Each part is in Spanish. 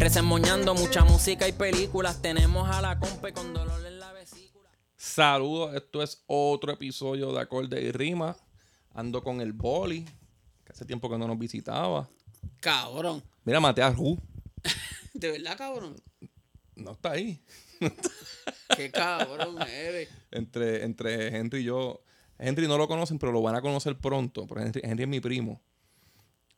Resemoñando mucha música y películas. Tenemos a la compa con dolor en la vesícula. Saludos, esto es otro episodio de Acorde y Rima. Ando con el boli, que hace tiempo que no nos visitaba. Cabrón. Mira, maté a Ru. De verdad, cabrón. No está ahí. Qué cabrón eres. Entre, entre Henry y yo. Henry no lo conocen, pero lo van a conocer pronto. Porque Henry, Henry es mi primo.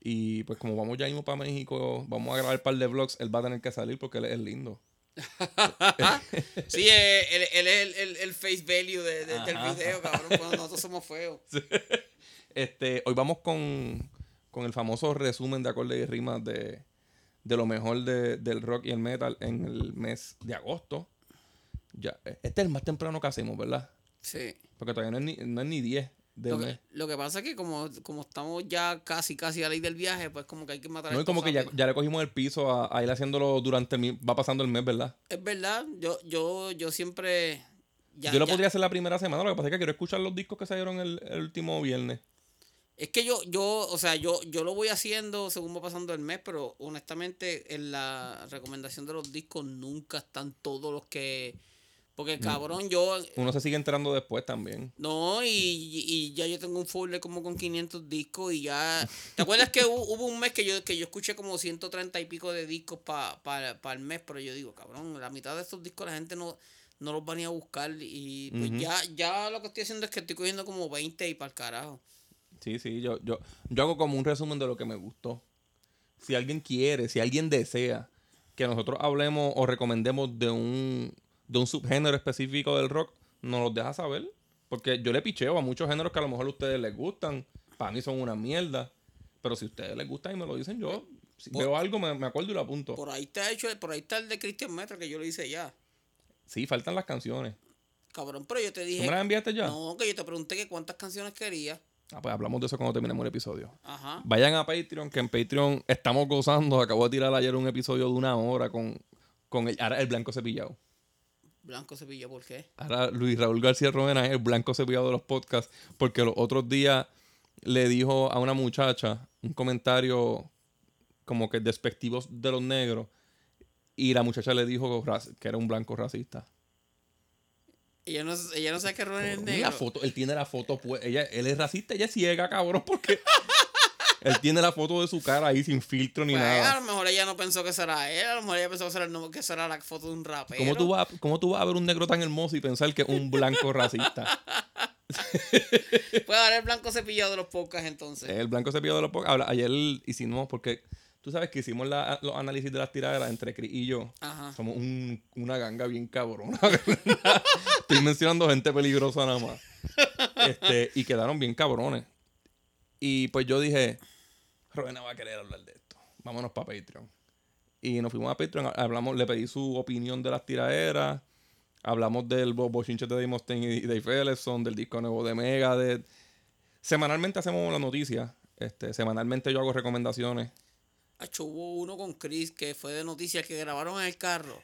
Y pues como vamos ya mismo para México, vamos a grabar un par de vlogs, él va a tener que salir porque él es lindo. Sí, eh, él, él es el, el, el face value de, de- del video, cabrón. Cuando nosotros somos feos. Este, hoy vamos con, con el famoso resumen de acordes y rimas de, de lo mejor de- del rock y el metal en el mes de agosto. Ya, eh, este es el más temprano que hacemos, ¿verdad? Sí. Porque todavía no es ni, no es ni 10 Lo mes. que, lo que pasa es que como, como estamos ya casi, casi a la ley del viaje, pues como que hay que matar No, esto como que ya, ya le cogimos el piso a, a ir haciéndolo durante el mi- va pasando el mes, ¿verdad? Es verdad, yo, yo, yo siempre... ya- Yo lo ya- podría hacer la primera semana, lo que pasa es que quiero escuchar los discos que salieron el, el último viernes. Es que yo, yo, o sea, yo, yo lo voy haciendo según va pasando el mes, pero honestamente en la recomendación de los discos nunca están todos los que... Porque cabrón, yo... Uno se sigue enterando después también. No, y, y ya yo tengo un folder como con 500 discos y ya... ¿Te acuerdas que hubo, hubo un mes que yo, que yo escuché como 130 y pico de discos para el mes? Pero yo digo, cabrón, la mitad de estos discos la gente no, no los va ni a buscar y pues ya, ya lo que estoy haciendo es que estoy cogiendo como 20 y para el carajo. Sí, sí, yo, yo, yo hago como un resumen de lo que me gustó. Si alguien quiere, si alguien desea que nosotros hablemos o recomendemos de un, de un subgénero específico del rock, nos lo deja saber. Porque yo le picheo a muchos géneros que a lo mejor a ustedes les gustan. Para mí son una mierda. Pero si a ustedes les gusta y me lo dicen, yo si Por- veo algo, me, me acuerdo y lo apunto. Por ahí está hecho, por ahí está el de Christian Metal que yo lo hice ya. Sí, faltan las canciones. Cabrón, pero yo te ¿Tú dije... me las enviaste ya? No, que yo te pregunté que cuántas canciones querías. Ah, pues hablamos de eso cuando terminemos el episodio. Ajá. Vayan a Patreon, que en Patreon estamos gozando. Acabo de tirar ayer un episodio de una hora con, con el, el blanco cepillado. Blanco Cepilla, ¿por qué? Ahora Luis Raúl García Romena es el blanco cepillado de los podcasts. Porque los otros días le dijo a una muchacha un comentario como que despectivo de los negros. Y la muchacha le dijo que era un blanco racista. Ella no, ella no sabe que Ron es negro. La foto, él tiene la foto, pues, ella, él es racista, ella es ciega, cabrón, porque él tiene la foto de su cara ahí sin filtro ni Pues, nada. a lo mejor ella no pensó que eso era él, a lo mejor ella pensó que eso era, el que eso era la foto de un rapero. ¿Cómo tú, vas, ¿Cómo tú vas a ver un negro tan hermoso y pensar que es un blanco racista? Puede dar el blanco cepillado de los podcasts entonces. el blanco cepillado de los. Habla- Ayer hicimos, porque tú sabes que hicimos la- los análisis de las tiraderas entre Chris y yo. Ajá. Somos un- una ganga bien cabrona. Estoy mencionando gente peligrosa nada más. Este, y quedaron bien cabrones. Y pues yo dije, Rowena va a querer hablar de esto. Vámonos para Patreon. Y nos fuimos a Patreon, hablamos, le pedí su opinión de las tiraderas. Hablamos del bo- bochinche de Dave y Dave Ellison, del disco nuevo de Megadeth. Semanalmente hacemos las noticias. Este, semanalmente yo hago recomendaciones. Acho, hubo uno con Chris que fue de noticias que grabaron en el carro.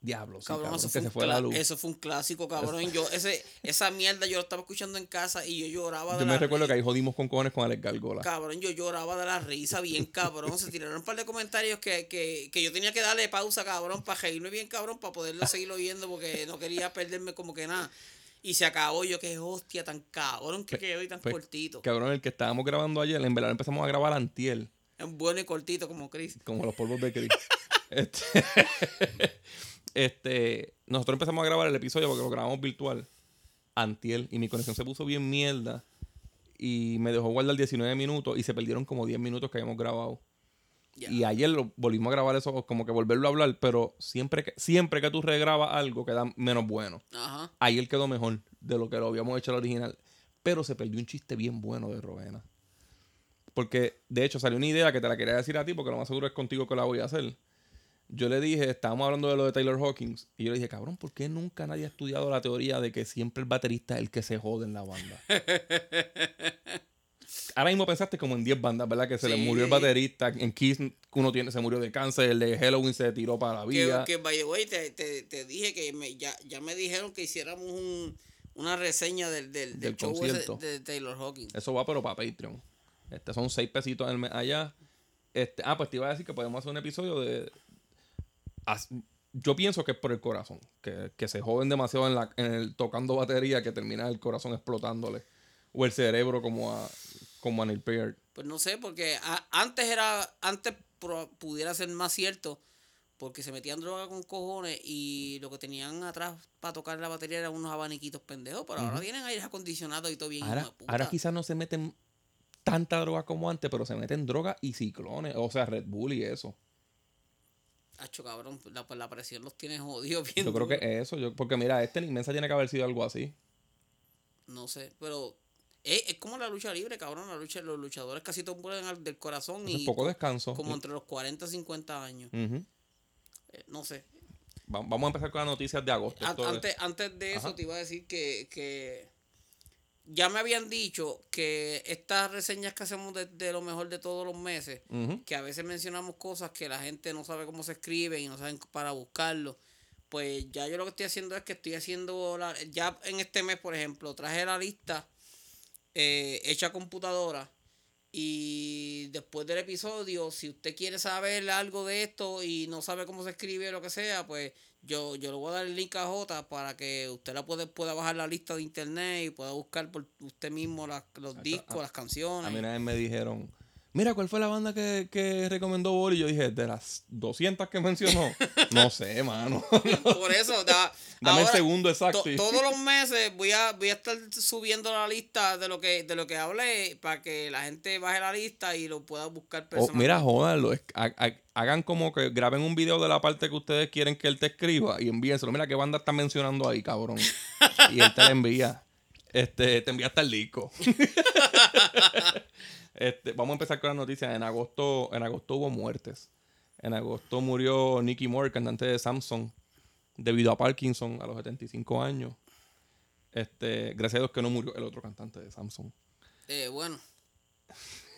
Diablo, sí, Cabrón, cabrón, eso, que fue se fue la luz. eso fue un clásico, cabrón. Yo, ese, esa mierda yo lo estaba escuchando en casa y yo lloraba de Yo me recuerdo que ahí jodimos con cojones con Alex Gargola. Cabrón, yo lloraba de la risa bien cabrón. Se tiraron un par de comentarios que, que, que yo tenía que darle pausa, cabrón, para reírme bien, cabrón, para poderlo seguir oyendo porque no quería perderme como que nada. Y se acabó yo, que hostia, tan cabrón que quedó y tan Pues, cortito. Cabrón, el que estábamos grabando ayer, en verdad empezamos a grabar antiel, Es bueno y cortito como Chris. como los polvos de Chris. este, este, nosotros empezamos a grabar el episodio porque lo grabamos virtual, antiel, y mi conexión se puso bien mierda. Y me dejó guardar 19 minutos y se perdieron como 10 minutos que habíamos grabado. Y ayer lo volvimos a grabar eso, como que volverlo a hablar, pero siempre que, siempre que tú regrabas algo queda menos bueno. Ajá. Ayer quedó mejor de lo que lo habíamos hecho al original. Pero se perdió un chiste bien bueno de Rowena. Porque, de hecho, salió una idea que te la quería decir a ti, porque lo más seguro es contigo que la voy a hacer. Yo le dije, estábamos hablando de lo de Taylor Hawkins, y yo le dije, cabrón, ¿por qué nunca nadie ha estudiado la teoría de que siempre el baterista es el que se jode en la banda? Ahora mismo pensaste como en 10 bandas, ¿verdad? Que se le murió el baterista, en Kiss uno tiene, se murió de cáncer, el de Halloween se tiró para la Que, vida. que by the way, te, te, te dije que me, ya, ya me dijeron que hiciéramos un, una reseña del, del, del Del show ese concierto. de Taylor Hawkins. Eso va, pero para Patreon. Este son 6 pesitos allá. Este, ah, pues te iba a decir que podemos hacer un episodio de. Yo pienso que es por el corazón. Que, que se joden demasiado en, la, en el tocando batería que termina el corazón explotándole. O el cerebro como a, como a Neil Peart. Pues no sé, porque a- antes era, antes pro- pudiera ser más cierto, porque se metían droga con cojones y lo que tenían atrás para tocar la batería eran unos abaniquitos pendejos, pero ahora tienen aire acondicionado y todo bien. Ahora, ahora quizás no se meten tanta droga como antes, pero se meten droga y ciclones. O sea, Red Bull y eso. Acho, cabrón, la, pues la presión los tiene jodidos bien Yo creo que duro. eso. Yo, porque mira, este inmensa tiene que haber sido algo así. No sé, pero es, es como la lucha libre, cabrón. La lucha, los luchadores casi todos mueren del corazón Es y poco descanso. como entre los 40 y 50 años. Eh, no sé. Va- Vamos a empezar con las noticias de agosto. Antes, antes de eso Ajá. te iba a decir que, que ya me habían dicho que estas reseñas que hacemos de, de lo mejor de todos los meses, que a veces mencionamos cosas que la gente no sabe cómo se escriben y no saben para buscarlo. Pues ya yo lo que estoy haciendo es que estoy haciendo, la, ya en este mes, por ejemplo, traje la lista eh, hecha a computadora. Y después del episodio, si usted quiere saber algo de esto y no sabe cómo se escribe o lo que sea, pues yo, yo le voy a dar el link a J para que usted la puede, pueda bajar la lista de internet y pueda buscar por usted mismo las- los discos, las canciones. A mí una vez me dijeron, mira, ¿cuál fue la banda que, que recomendó Bori? Y yo dije, de las 200 que mencionó, no sé, mano. Por eso, da- Dame el ahora, segundo exacto. to- todos los meses voy a, voy a estar subiendo la lista de lo que de lo que hablé para que la gente baje la lista y lo pueda buscar personalmente. Oh, mira, jódanlo. Hagan como que graben un video de la parte que ustedes quieren que él te escriba y envíenselo. Mira qué banda está mencionando ahí, cabrón. Y él te la envía. Este, te envía hasta el disco. este, vamos a empezar con las noticias. En agosto, en agosto hubo muertes. En agosto murió Nicky Moore, cantante de Samsung, debido a Parkinson a los 75 años. Este, gracias a Dios que no murió el otro cantante de Samsung. Eh, bueno,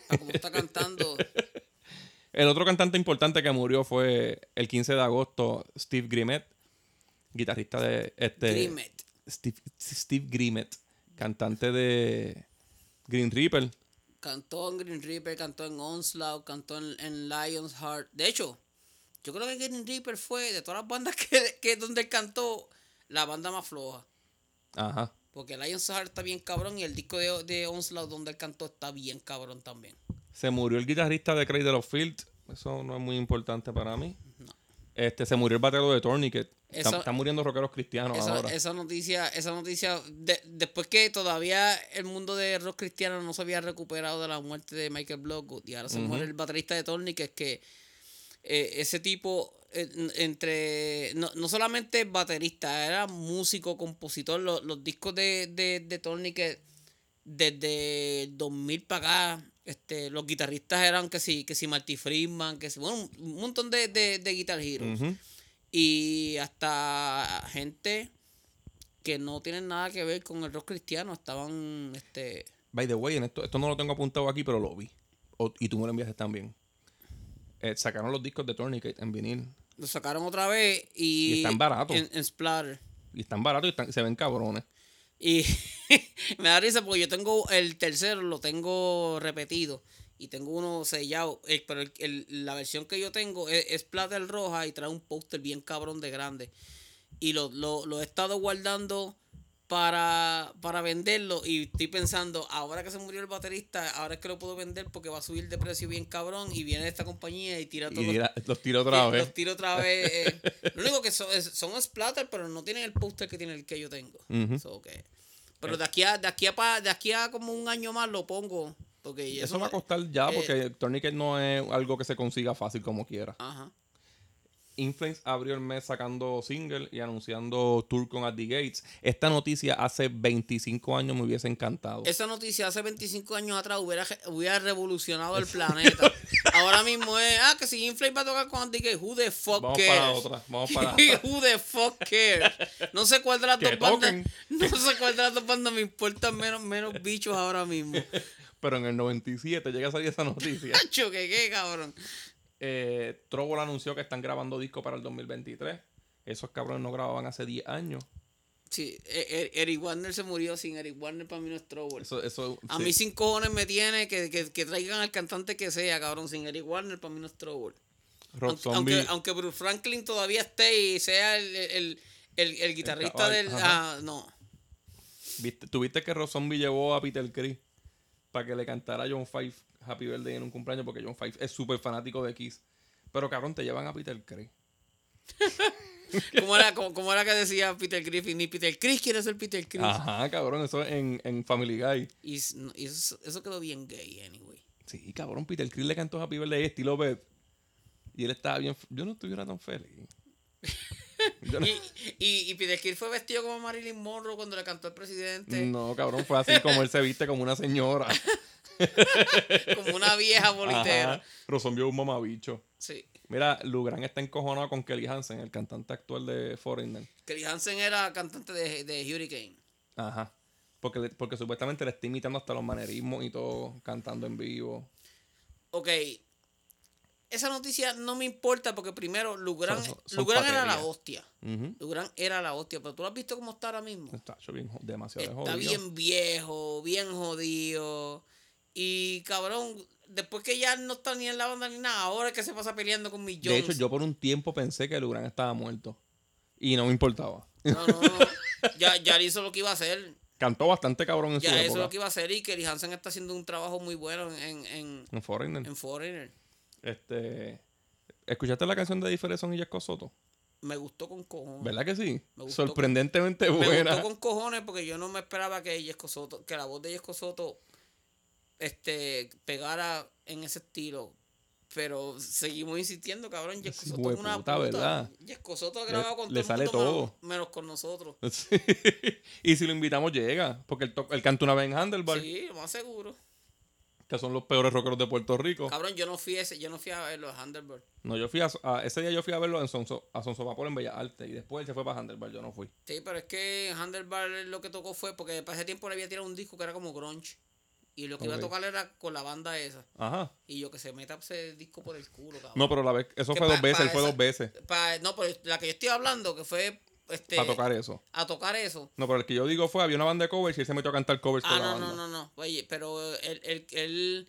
a como está cantando, El otro cantante importante que murió fue el 15 de agosto, Steve Grimet, guitarrista de este Grimet. Steve, Steve Grimet, cantante de Green Reaper. Cantó en Green Reaper, cantó en Onslaught, cantó en, en Lion's Heart. De hecho, yo creo que Green Reaper fue de todas las bandas que, que donde él cantó, la banda más floja. Ajá. Porque Lion's Heart está bien cabrón y el disco de, de Onslaught donde él cantó está bien cabrón también. Se murió el guitarrista de Cradle of Field. Eso no es muy importante para mí. Este, se murió el batero de Tourniquet. Están, Eso- están muriendo rockeros cristianos ahora. esa noticia, esa noticia, de- después que todavía el mundo de rock cristiano no se había recuperado de la muerte de Michael Bloodgood y ahora se muere el baterista de Tony, que es que eh, ese tipo, eh, entre, no, no solamente baterista, era músico, compositor, los, los discos de, de, de Tony que desde el 2000 para acá, este, los guitarristas eran que si, que si Marty Friedman, que si, bueno, un montón de, de, de Guitar Heroes y hasta gente que no tienen nada que ver con el rock cristiano estaban este By the way, en esto, esto no lo tengo apuntado aquí, pero lo vi. O- y tú me lo enviaste también. Eh, sacaron los discos de Tourniquet en vinil. lo sacaron otra vez y, Y están baratos. en, en Splatter Y están baratos y están- se ven cabrones. Y me da risa porque yo tengo el tercero lo tengo repetido y tengo uno sellado eh, pero el- el- la versión que yo tengo es, es Splatter roja y trae un póster bien cabrón de grande. Y lo, lo, lo he estado guardando para, para venderlo y estoy pensando, ahora que se murió el baterista, ahora es que lo puedo vender porque va a subir de precio bien cabrón y viene esta compañía y tira todos los, los tiro otra los vez. tiro otra vez. eh. Lo único que son, es- son splatter, pero no tienen el póster que tiene el que yo tengo. So que- pero de aquí a, de aquí a pa- de aquí a como un año más lo pongo. Porque Eso, eso, va a costar ya eh, porque Tourniquet no es algo que se consiga fácil como quiera. Ajá. Inflames abrió el mes sacando single y anunciando tour con At the Gates. Esta noticia hace 25 años me hubiese encantado. Esa noticia hace 25 años atrás hubiera, hubiera revolucionado el planeta. Ahora mismo es, ah, que si Inflame va a tocar con Andy Gay, who the fuck Vamos cares? para otra, vamos para who the fuck cares? No sé cuál de las dos bandas, no sé cuál de las dos bandas me importan menos, menos bichos ahora mismo. Pero en el 97 llega a salir esa noticia. Hacho, que qué, cabrón. Eh, Trouble anunció que están grabando disco para el 2023. Esos cabrones no grababan hace 10 años. Sí, E- E- Eric Warner se murió sin Eric Warner para mí no es Trouble. Eso, eso, A sí. mí sin cojones me tiene que, que, que traigan al cantante que sea, cabrón. Sin Eric Warner para mí no es Trouble. Aunque, aunque, aunque Bruce Franklin todavía esté y sea el, el, el, el guitarrista del... ah, no. ¿Viste, ¿Tuviste que Rob Zombie llevó a Peter Criss para que le cantara a John Five Happy Birthday en un cumpleaños? Porque John Five es súper fanático de Kiss. Pero cabrón, te llevan a Peter Criss. ¿Cómo era, cómo, cómo era que decía Peter Griffin? Ni Peter Chris quiere ser Peter Chris. Ajá, cabrón, eso es en, en Family Guy. Y, eso, eso quedó bien gay, anyway. Sí, cabrón, Peter Criss le cantó Happy Birthday estilo Beth. Y él estaba bien. Yo no estuviera tan feliz. No, Y, y, y Peter Chris fue vestido como Marilyn Monroe cuando le cantó al presidente. no, cabrón, fue así como él se viste como una señora. Como una vieja bolitera. Zombie es un mamabicho. Sí. Mira, Lugran está encojonado con Kelly Hansen, el cantante actual de Foreigner. Kelly Hansen era cantante de, de Hurricane. Ajá. Porque, porque supuestamente le está imitando hasta los manerismos y todo, cantando en vivo. Ok. Esa noticia no me importa porque primero Lugran, Son- Lugran era la hostia. Ujú. Lugran era la hostia, pero tú lo has visto cómo está ahora mismo. Está hecho bien, jo- demasiado Está jodido. bien viejo, bien jodido. Y cabrón, después que ya no está ni en la banda ni nada, ahora es que se pasa peleando con Mick De Jones. hecho, yo por un tiempo pensé que Lugran estaba muerto. Y no me importaba. No, no, no. Ya, ya hizo lo que iba a hacer. Cantó bastante cabrón en Ya su hizo época. lo que iba a hacer y Kelly Hansen está haciendo un trabajo muy bueno en, en, En Foreigner. en Foreigner. Este, ¿Escuchaste la canción de Differson y Jesco Soto? Me gustó con cojones. ¿Verdad que sí? Me gustó. Sorprendentemente Me buena. gustó con cojones porque yo no me esperaba que Yesco Soto, que la voz de Yesco Soto este, pegara en ese estilo. Pero seguimos insistiendo, cabrón. Yesco Soto es una puta. ¿verdad? Yesco Soto ha Le- grabado con le todo el sale menos- todo. Menos, con nosotros. Sí. y si lo invitamos, llega. Porque él, él canta una vez en Handlebar, Sí, lo más seguro. que son los peores rockeros de Puerto Rico. Cabrón, yo no fui ese, yo no fui a ver los Handelberg. No, yo fui a, a- ese día yo fui a verlo en Sonso, a Sonso Vapor en Bellas Artes. Y después él se fue para Handlebar, yo no fui. Sí, pero es que Handelbar lo que tocó fue porque para ese tiempo le había tirado un disco que era como grunge. Y lo que iba a tocar era con la banda esa. Ajá. Y yo que se meta ese disco por el culo, cabrón. No, pero la vez, eso Que fue pa- dos veces, él fue dos veces. Pa- no, pero la que yo estoy hablando, que fue este, Para tocar eso. a tocar eso. No, pero el que yo digo fue, había una banda de covers y él se metió a cantar covers Ah, con la no, banda. no, no, no. Oye, pero él, él, él,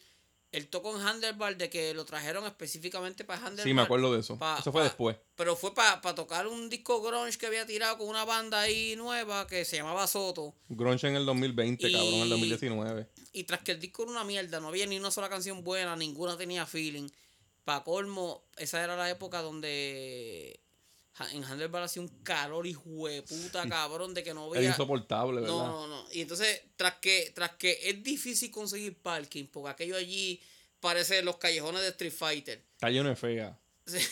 él tocó en Handlebar de que lo trajeron específicamente para Handlebar. Sí, me acuerdo de eso. Pa- eso fue pa- después. Pero fue para tocar un disco grunge que había tirado con una banda ahí nueva que se llamaba Soto. Grunge en el 2020, Y- cabrón, en el 2019. Y tras que el disco era una mierda, no había ni una sola canción buena, ninguna tenía feeling. Pa' colmo, esa era la época donde en Handlebar hacía un calor y puta cabrón de que no Era veía. insoportable, ¿verdad? No, no, no. Y entonces, tras que, tras que es difícil conseguir parking, porque aquello allí parece los callejones de Street Fighter. De fea. Sí.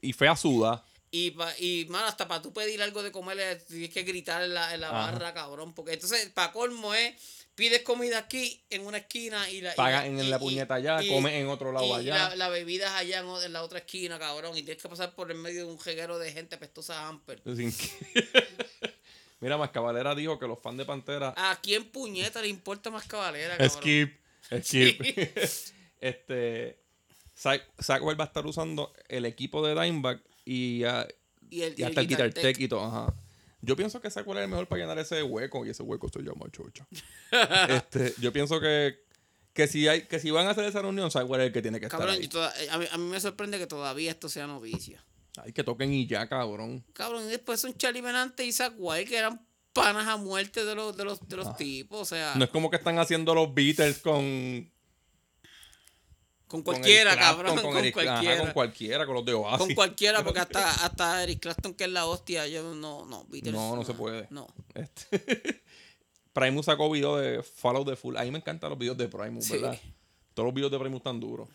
Y fea suda. Y, pa, y mano, hasta para tú pedir algo de comer, le tienes que gritar en la, en la barra, cabrón. Porque entonces, para colmo es, pides comida aquí, en una esquina, y la. y Paga la- en y- la puñeta allá, y- come en otro lado y allá. La, la bebida es allá en, la otra esquina, cabrón. Y tienes que pasar por el medio de un jeguero de gente pestosa Amper. Sin que- Mira, Mascabalera dijo que los fans de Pantera. ¿A quién puñeta le importa más cabalera, cabrón? skip, skip. este. Zach va a estar usando el equipo de Dimebag y, ah, Y, el, y hasta el Guitar Tech y todo. Ajá. Yo pienso que Wild es el mejor para llenar ese hueco y ese hueco se llama chocha. este, yo pienso que, que, si hay, que si van a hacer esa reunión, Wild es el que tiene que estar Cabrón, ahí. y toda- a, mí, a mí me sorprende que todavía esto sea novicia. Ay, que toquen y ya, cabrón. Cabrón, y después son Charlie Benante y Wild, que eran panas a muerte de los, de los, de los tipos. O sea, Ah. No es como que están haciendo los Beatles con. Con cualquiera, Clapton, cabrón. Con, Eric- ajá, cualquiera. con cualquiera, con los de Oasis. Con cualquiera, porque hasta, hasta Eric Clapton, que es la hostia, yo no, no, Beatles, No, no se puede. No. Este, Primus sacó video de Follow the Full. A mí me encantan los videos de Primus, Sí. ¿verdad? Todos los videos de Primus están duros.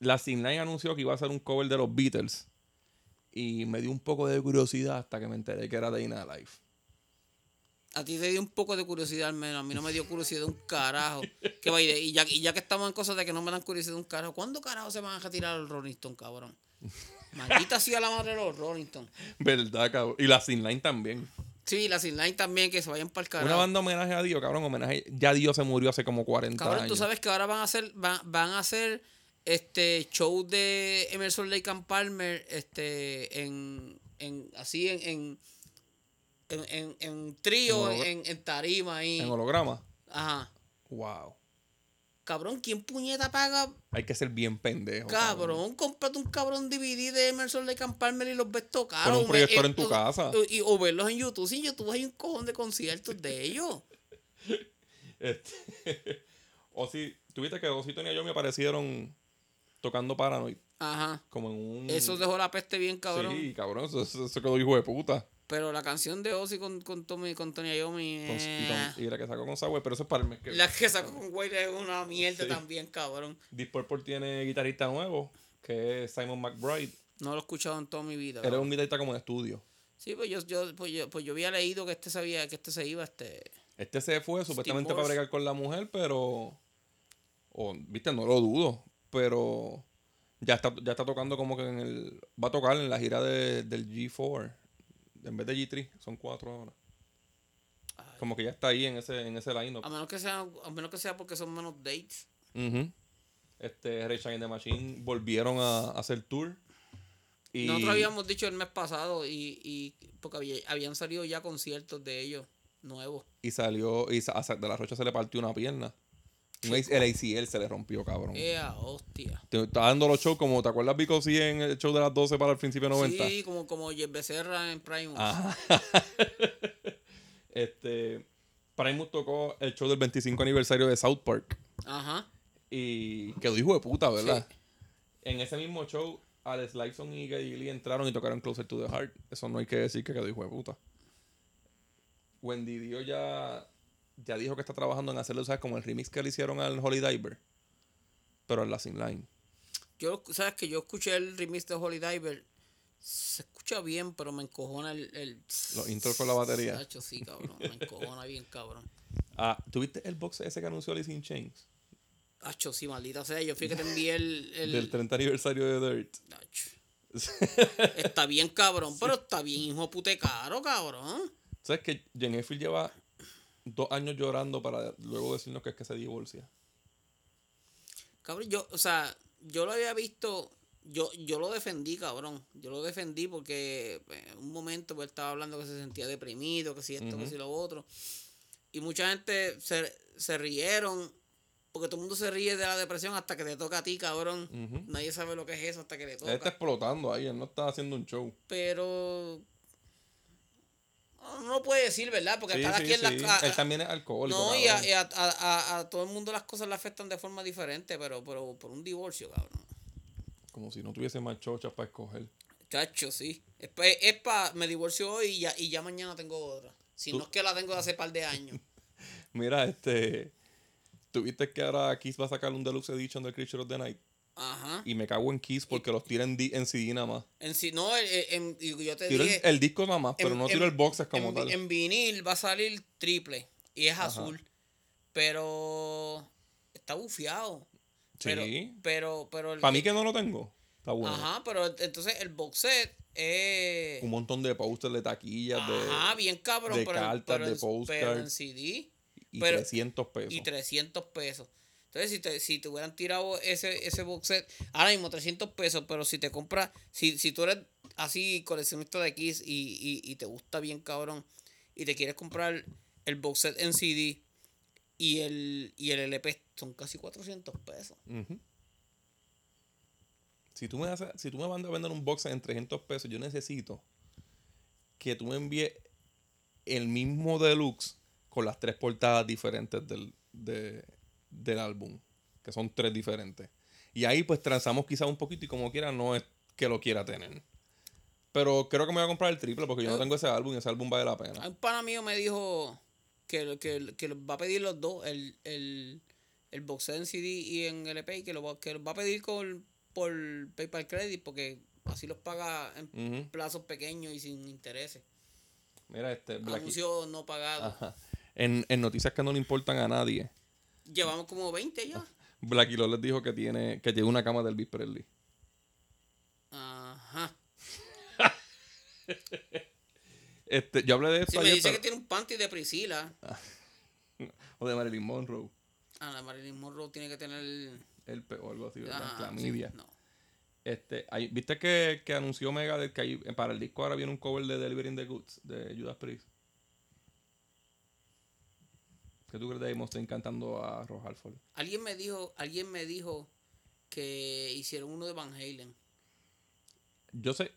la Line anunció que iba a hacer un cover de los Beatles. Y me dio un poco de curiosidad hasta que me enteré que era de Ina Life. A ti te dio un poco de curiosidad al menos. A mí no me dio curiosidad un carajo. Que y, ya, y ya que estamos en cosas de que no me dan curiosidad un carajo, ¿cuándo carajo se van a retirar los Rolling Stones, cabrón? Maldita sea la madre de los Rolling Stones. ¿Verdad, cabrón? Y la Line también. Sí, la Line también, que se vayan para el carajo. Una banda homenaje a Dio, cabrón. Homenaje. Ya Dio se murió hace como 40 Cabrón, años. tú sabes que ahora van a hacer, van, van a hacer este show de Emerson Lake and Palmer, este, en, en así en, en, en, en, en trío, En en, tarima ahí. En holograma. Ajá. Wow. Cabrón, ¿quién puñeta paga? Hay que ser bien pendejo. Cabrón, cómprate un cabrón DVD de Emerson Lake and Palmer y los ves tocar. Pon un o proyector me- en tu o- casa. Y, o verlos en YouTube. Sí, en YouTube hay un cojón de conciertos de ellos. Este, Ozzy, tuviste que Ozzy y Tony Iommi aparecieron tocando Paranoid. Ajá. Como en un. Eso dejó la peste bien, cabrón. Sí, cabrón. Eso, eso- eso quedó hijo de puta. Pero la canción de Ozzy con, con, Tommy, con Tony Iommi. Y, eh, y la que sacó con Sagüey, pero eso es para el mes que La que sacó con Wade es una mierda Sí. también, cabrón. Deep Purple tiene guitarrista nuevo, que es Simon McBride. No lo he escuchado en toda mi vida. Él es un guitarrista como de estudio. Sí, pues yo, yo, pues yo, pues yo había leído que este sabía que este se iba, este. Este se fue supuestamente para bregar con la mujer, pero. O, Viste, no lo dudo. Pero. Ya está, ya está tocando como que en el. Va a tocar en la gira de- del G4. En vez de G3, son cuatro ahora. Como que ya está ahí en ese, en ese line-up. A menos que sea, a menos que sea porque son menos dates. Ujú. Este, Rage Against the Machine volvieron a, a hacer tour. Y Nosotros habíamos dicho el mes pasado y, y porque había- habían salido ya conciertos de ellos nuevos. Y salió. Y a de la Rocha se le partió una pierna. Un el ACL se le rompió, cabrón. ¡Ea, hostia! Te está dando los shows como, ¿te acuerdas Vico sí en el show de las 12 para el principio de 90? Sí, como, como Jeff Becerra en Prime. Ajá. este. Primus tocó el show del 25 aniversario de South Park. Ajá. Y quedó hijo de puta, ¿verdad? En ese mismo show, Alex Lyson y Geddy Lee entraron y tocaron Closer to the Heart. Eso no hay que decir que quedó hijo de puta. Wendy Dio ya, ya dijo que está trabajando en hacerlo, ¿sabes? Como el remix que le hicieron al Holy Diver. Pero en la Sin Line. Yo, sabes que yo escuché el remix de Holy Diver. Se escucha bien, pero me encojona el. el Los intros con la batería. Sacho, sí, cabrón. Me encojona bien, cabrón. Ah, ¿tuviste el box ese que anunció Alice in Chains? Hacho, sí, maldita sea. Yo fui que te envié el. el Del 30 aniversario de Dirt. Hacho. Está bien, cabrón, pero está bien, hijo pute caro, cabrón. ¿Sabes que Jen Effield lleva dos años llorando para luego decirnos que es que se divorcia? Cabrón, yo, o sea, yo lo había visto, yo, yo lo defendí, cabrón. Yo lo defendí porque en un momento pues, estaba hablando que se sentía deprimido, que si esto, que si lo otro. Y mucha gente se, se rieron, porque todo el mundo se ríe de la depresión hasta que te toca a ti, cabrón. Nadie sabe lo que es eso hasta que le Él está toca. explotando ahí, él no está haciendo un show. Pero... No lo puede decir, ¿verdad? Porque Sí, cada sí, quien sí. las... a- Él también es alcohólico. No, y a, cabrón. y a- a- a- a todo el mundo las cosas le afectan de forma diferente, pero, pero por un divorcio, cabrón. Como si no tuviese más chochas para escoger. Chacho, sí. Es me divorcio hoy y ya, y ya mañana tengo otra. Si Tú- no es que la tengo de hace par de años. Mira, este. Tuviste que ahora Kiss va a sacar un deluxe edition del Creature of the Night. Ajá. Y me cago en Kiss porque los tiran en, en CD nada más. En sí, no, en- y yo te Tiro el, dije. el disco nada más, pero en- no en- tiro el boxes como en, tal. En vinil va a salir triple y es azul. Pero está bufiado. Sí. pero, pero Para mí que no lo tengo. Está bueno. Ajá, pero entonces el box set es. Un montón de posters de taquillas de, Ajá, bien cabrón. de pero, en- cartas, pero de en- pero en. CD. y pero- 300 pesos. y 300 pesos. Entonces, si te, si te hubieran tirado ese, ese box set, ahora mismo 300 pesos, pero si te compras, si, si tú eres así coleccionista de Kiss y, y, y te gusta bien cabrón, y te quieres comprar el box set en CD y el, y el LP, son casi 400 pesos. Si tú me haces, si tú me mandas a vender un box en 300 pesos, yo necesito que tú me envíes el mismo deluxe con las tres portadas diferentes del, de- del álbum, que son tres diferentes. Y ahí pues transamos quizás un poquito y como quiera no es que lo quiera tener. Pero creo que me voy a comprar el triple porque yo no tengo ese álbum y ese álbum vale la pena. Un pana mío me dijo que, que, que va a pedir los dos, el, el, el box set en CD y en LP, y que lo va, que lo va a pedir con por PayPal Credit porque así los paga en plazos pequeños y sin intereses. Mira, este. Anuncio no pagado. Ajá. En, en noticias que no le importan a nadie, Llevamos como 20 ya. Blackie Lawless dijo que tiene, que tiene una cama del Elvis Presley. Ajá. Este, yo hablé de esto Si me ayer, dice que tiene un panty de Priscila, o de Marilyn Monroe, ah, la Marilyn Monroe tiene que tener. el o algo así, ¿verdad? Clamidia. sí, no. Este, hay- ¿Viste que, que anunció Mega de que hay- para el disco ahora viene un cover de Delivering the Goods de Judas Priest? ¿Qué tú crees de Mustaine cantando a Ross Halford? Alguien me dijo, alguien me dijo que hicieron uno de Van Halen. Yo sé,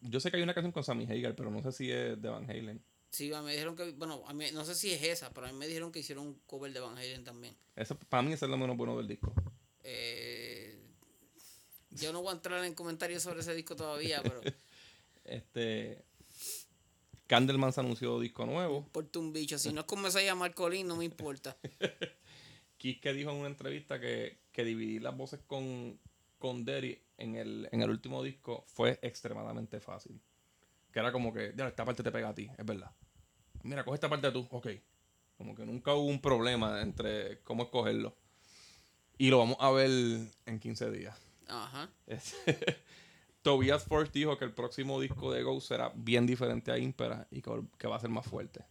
yo sé que hay una canción con Sammy Hagar, pero no sé si es de Van Halen. Sí, me dijeron que, bueno, a mí, no sé si es esa, pero a mí me dijeron que hicieron un cover de Van Halen también. Esa, para mí ese es lo menos bueno del disco. Eh, yo no voy a entrar en comentarios sobre ese disco todavía, pero Este, Candleman se anunció disco nuevo. importa un bicho. Si no es como se llama Colín, no me importa. Kiss que dijo en una entrevista que, que dividir las voces con, con Derry en el, en el último disco fue extremadamente fácil. Que era como que, ya, esta parte te pega a ti, es verdad. Mira, coge esta parte tú, ok. Como que nunca hubo un problema entre cómo escogerlo. Y lo vamos a ver en 15 días. Ajá. Tobias Force dijo que el próximo disco de Ghost será bien diferente a Impera y que, que va a ser más fuerte.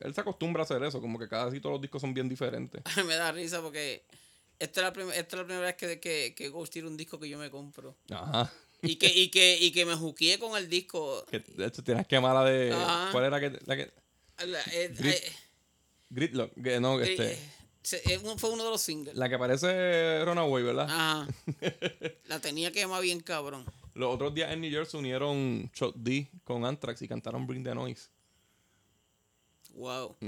Él se acostumbra a hacer eso, como que cada vez todos los discos son bien diferentes. me da risa porque esta es la, prim- esta es la primera vez que, que, que Ghost tiene un disco que yo me compro. Ajá. Y que, y que, y que me juqué con el disco. Que, de hecho, tienes que la de. Ajá. ¿Cuál era que, la que. La, eh, Grit- eh, Gridlock? Que, no, eh, este. eh, se- eh, fue uno de los singles. La que parece Runaway, ¿verdad? Ajá. La tenía que llamar bien cabrón. Los otros días en New York se unieron Chuck D con Anthrax y cantaron Bring the Noise. Wow.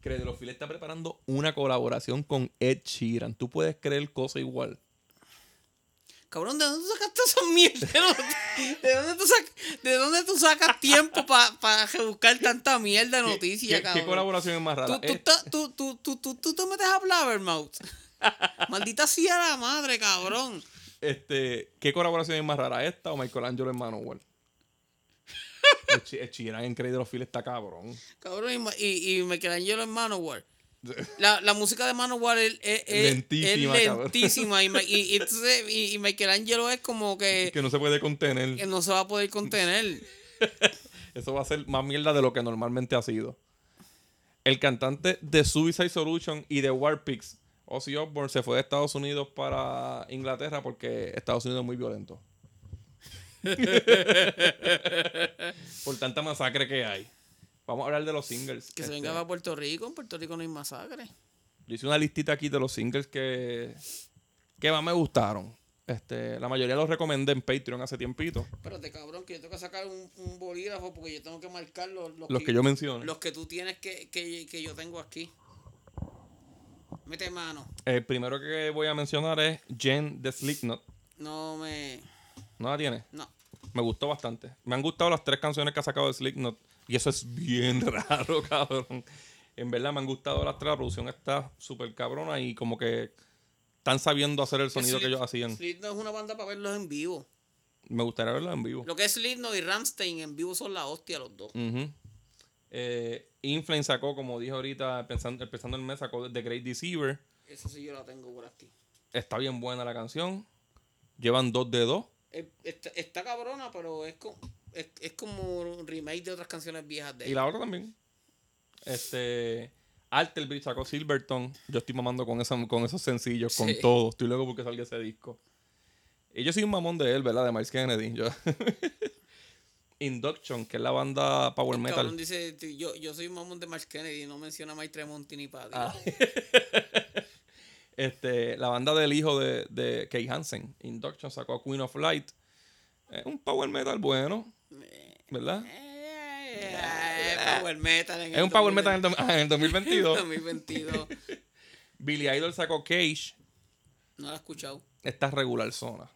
Credolofil está preparando una colaboración con Ed Sheeran. ¿Tú puedes creer cosa igual? Cabrón, ¿de dónde tú sacaste esa mierda? ¿De dónde tú, sac- de dónde tú sacas tiempo para buscar tanta mierda de ¿Qué- noticias, ¿Qué, qué cabrón? colaboración es más Tú, rara? tú, Ed- ta- tú, tú, tú, tú, tú te metes a Blabbermouth. Maldita sea la madre, cabrón. este, ¿Qué colaboración es más rara? ¿Esta o Michelangelo en Manowar? Ed She- Ed Sheeran en Credolofil está cabrón. Cabrón, y, y, y Michelangelo en Manowar. La, la música de Manowar es, es, Lentísima, es cabrón. lentísima. Y, y, y y, y Michelangelo es como que, Que no se puede contener. que no se va a poder contener. Eso va a ser más mierda de lo que normalmente ha sido. El cantante de Suicide Solution y de Warpix, Ozzy Osbourne, se fue de Estados Unidos para Inglaterra porque Estados Unidos es muy violento. Por tanta masacre que hay. Vamos a hablar de los singles. Que se Este, venga para Puerto Rico. En Puerto Rico no hay masacre. Yo hice una listita aquí de los singles que, que más me gustaron. Este, la mayoría los recomendé en Patreon hace tiempito. Espérate, cabrón, que yo tengo que sacar un, un bolígrafo porque yo tengo que marcar los, los, Los que yo mencioné. los que tú tienes que, que, que yo tengo aquí. Mete mano. El primero que voy a mencionar es Jen de Slipknot. No me. ¿No la tiene? No. Me gustó bastante. Me han gustado las tres canciones que ha sacado de Slipknot. Y eso es bien raro, cabrón. En verdad me han gustado las tres. La producción está súper cabrona y como que están sabiendo hacer el sonido que ellos hacían. Slipknot es una banda para verlos en vivo. Me gustaría verlo en vivo. Lo que es Slipknot y Ramstein en vivo son la hostia los dos. Eh, Inflame sacó, como dije ahorita, empezando, empezando el mes, sacó The Great Deceiver. Eso sí yo la tengo por aquí. Está bien buena la canción. Llevan dos de dos. Está, está cabrona, pero es, co- es, es como un remake de otras canciones viejas de Y ellos. la otra también. Este. Alterbridge sacó Silverton. Yo estoy mamando con, esa, con esos sencillos, con todo. Estoy luego porque salga ese disco. Y yo soy un mamón de él, ¿verdad? De Miles Kennedy. Yo- Induction, que es la banda Power El Metal. dice, "Tú- yo, yo soy un mamón de Mark Kennedy y no menciona a Mike Tremonti ni Paddy. Ah. Este, la banda del hijo de, de Kay Hansen. Induction sacó Queen of Light. Es un Power Metal bueno. ¿Verdad? Eh, power metal en Es el un Power Metal en el, 2020. do- ah, en el 2022. 2022. Billy Idol sacó Cage. No la he escuchado. Esta regular zona.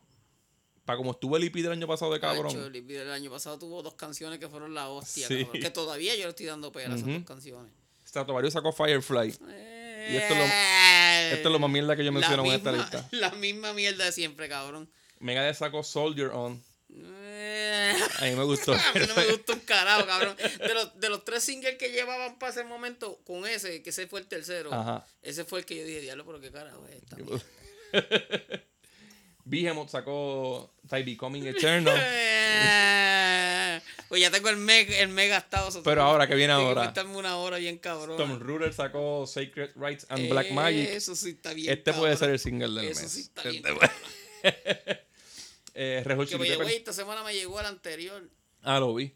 Para como estuvo el EP del año pasado de cabrón. Hacho, el video del año pasado tuvo dos canciones que fueron la hostia, Sí. cabrón, Que todavía yo le estoy dando pera a esas dos canciones. Stratovarius sacó Firefly. Y esto es lo- Esto es lo más mierda que yo menciono en esta lista. La misma mierda de siempre, cabrón. Megadeth sacó Soldier On. Eh, A mí me gustó. a mí no me gusta un carajo, cabrón. De los, de los tres singles que llevaban para ese momento, con ese, que ese fue el tercero, Ajá. ese fue el que yo dije, diablo, pero qué carajo es esta pues, mierda?" Behemoth sacó Ty Becoming Eternal. Eh, Pues ya tengo el mega, el mega gastado. Pero ahora, ¿qué viene ahora? gastarme una hora bien cabrón. Tom Ruder sacó Sacred Rights and Black Magic. Eso sí está bien. Este puede ser el single del Eso mes. sí está bien. Este- cabrón. Eh, Red Hot Chili llegó esta semana me llegó el anterior. Ah, lo vi.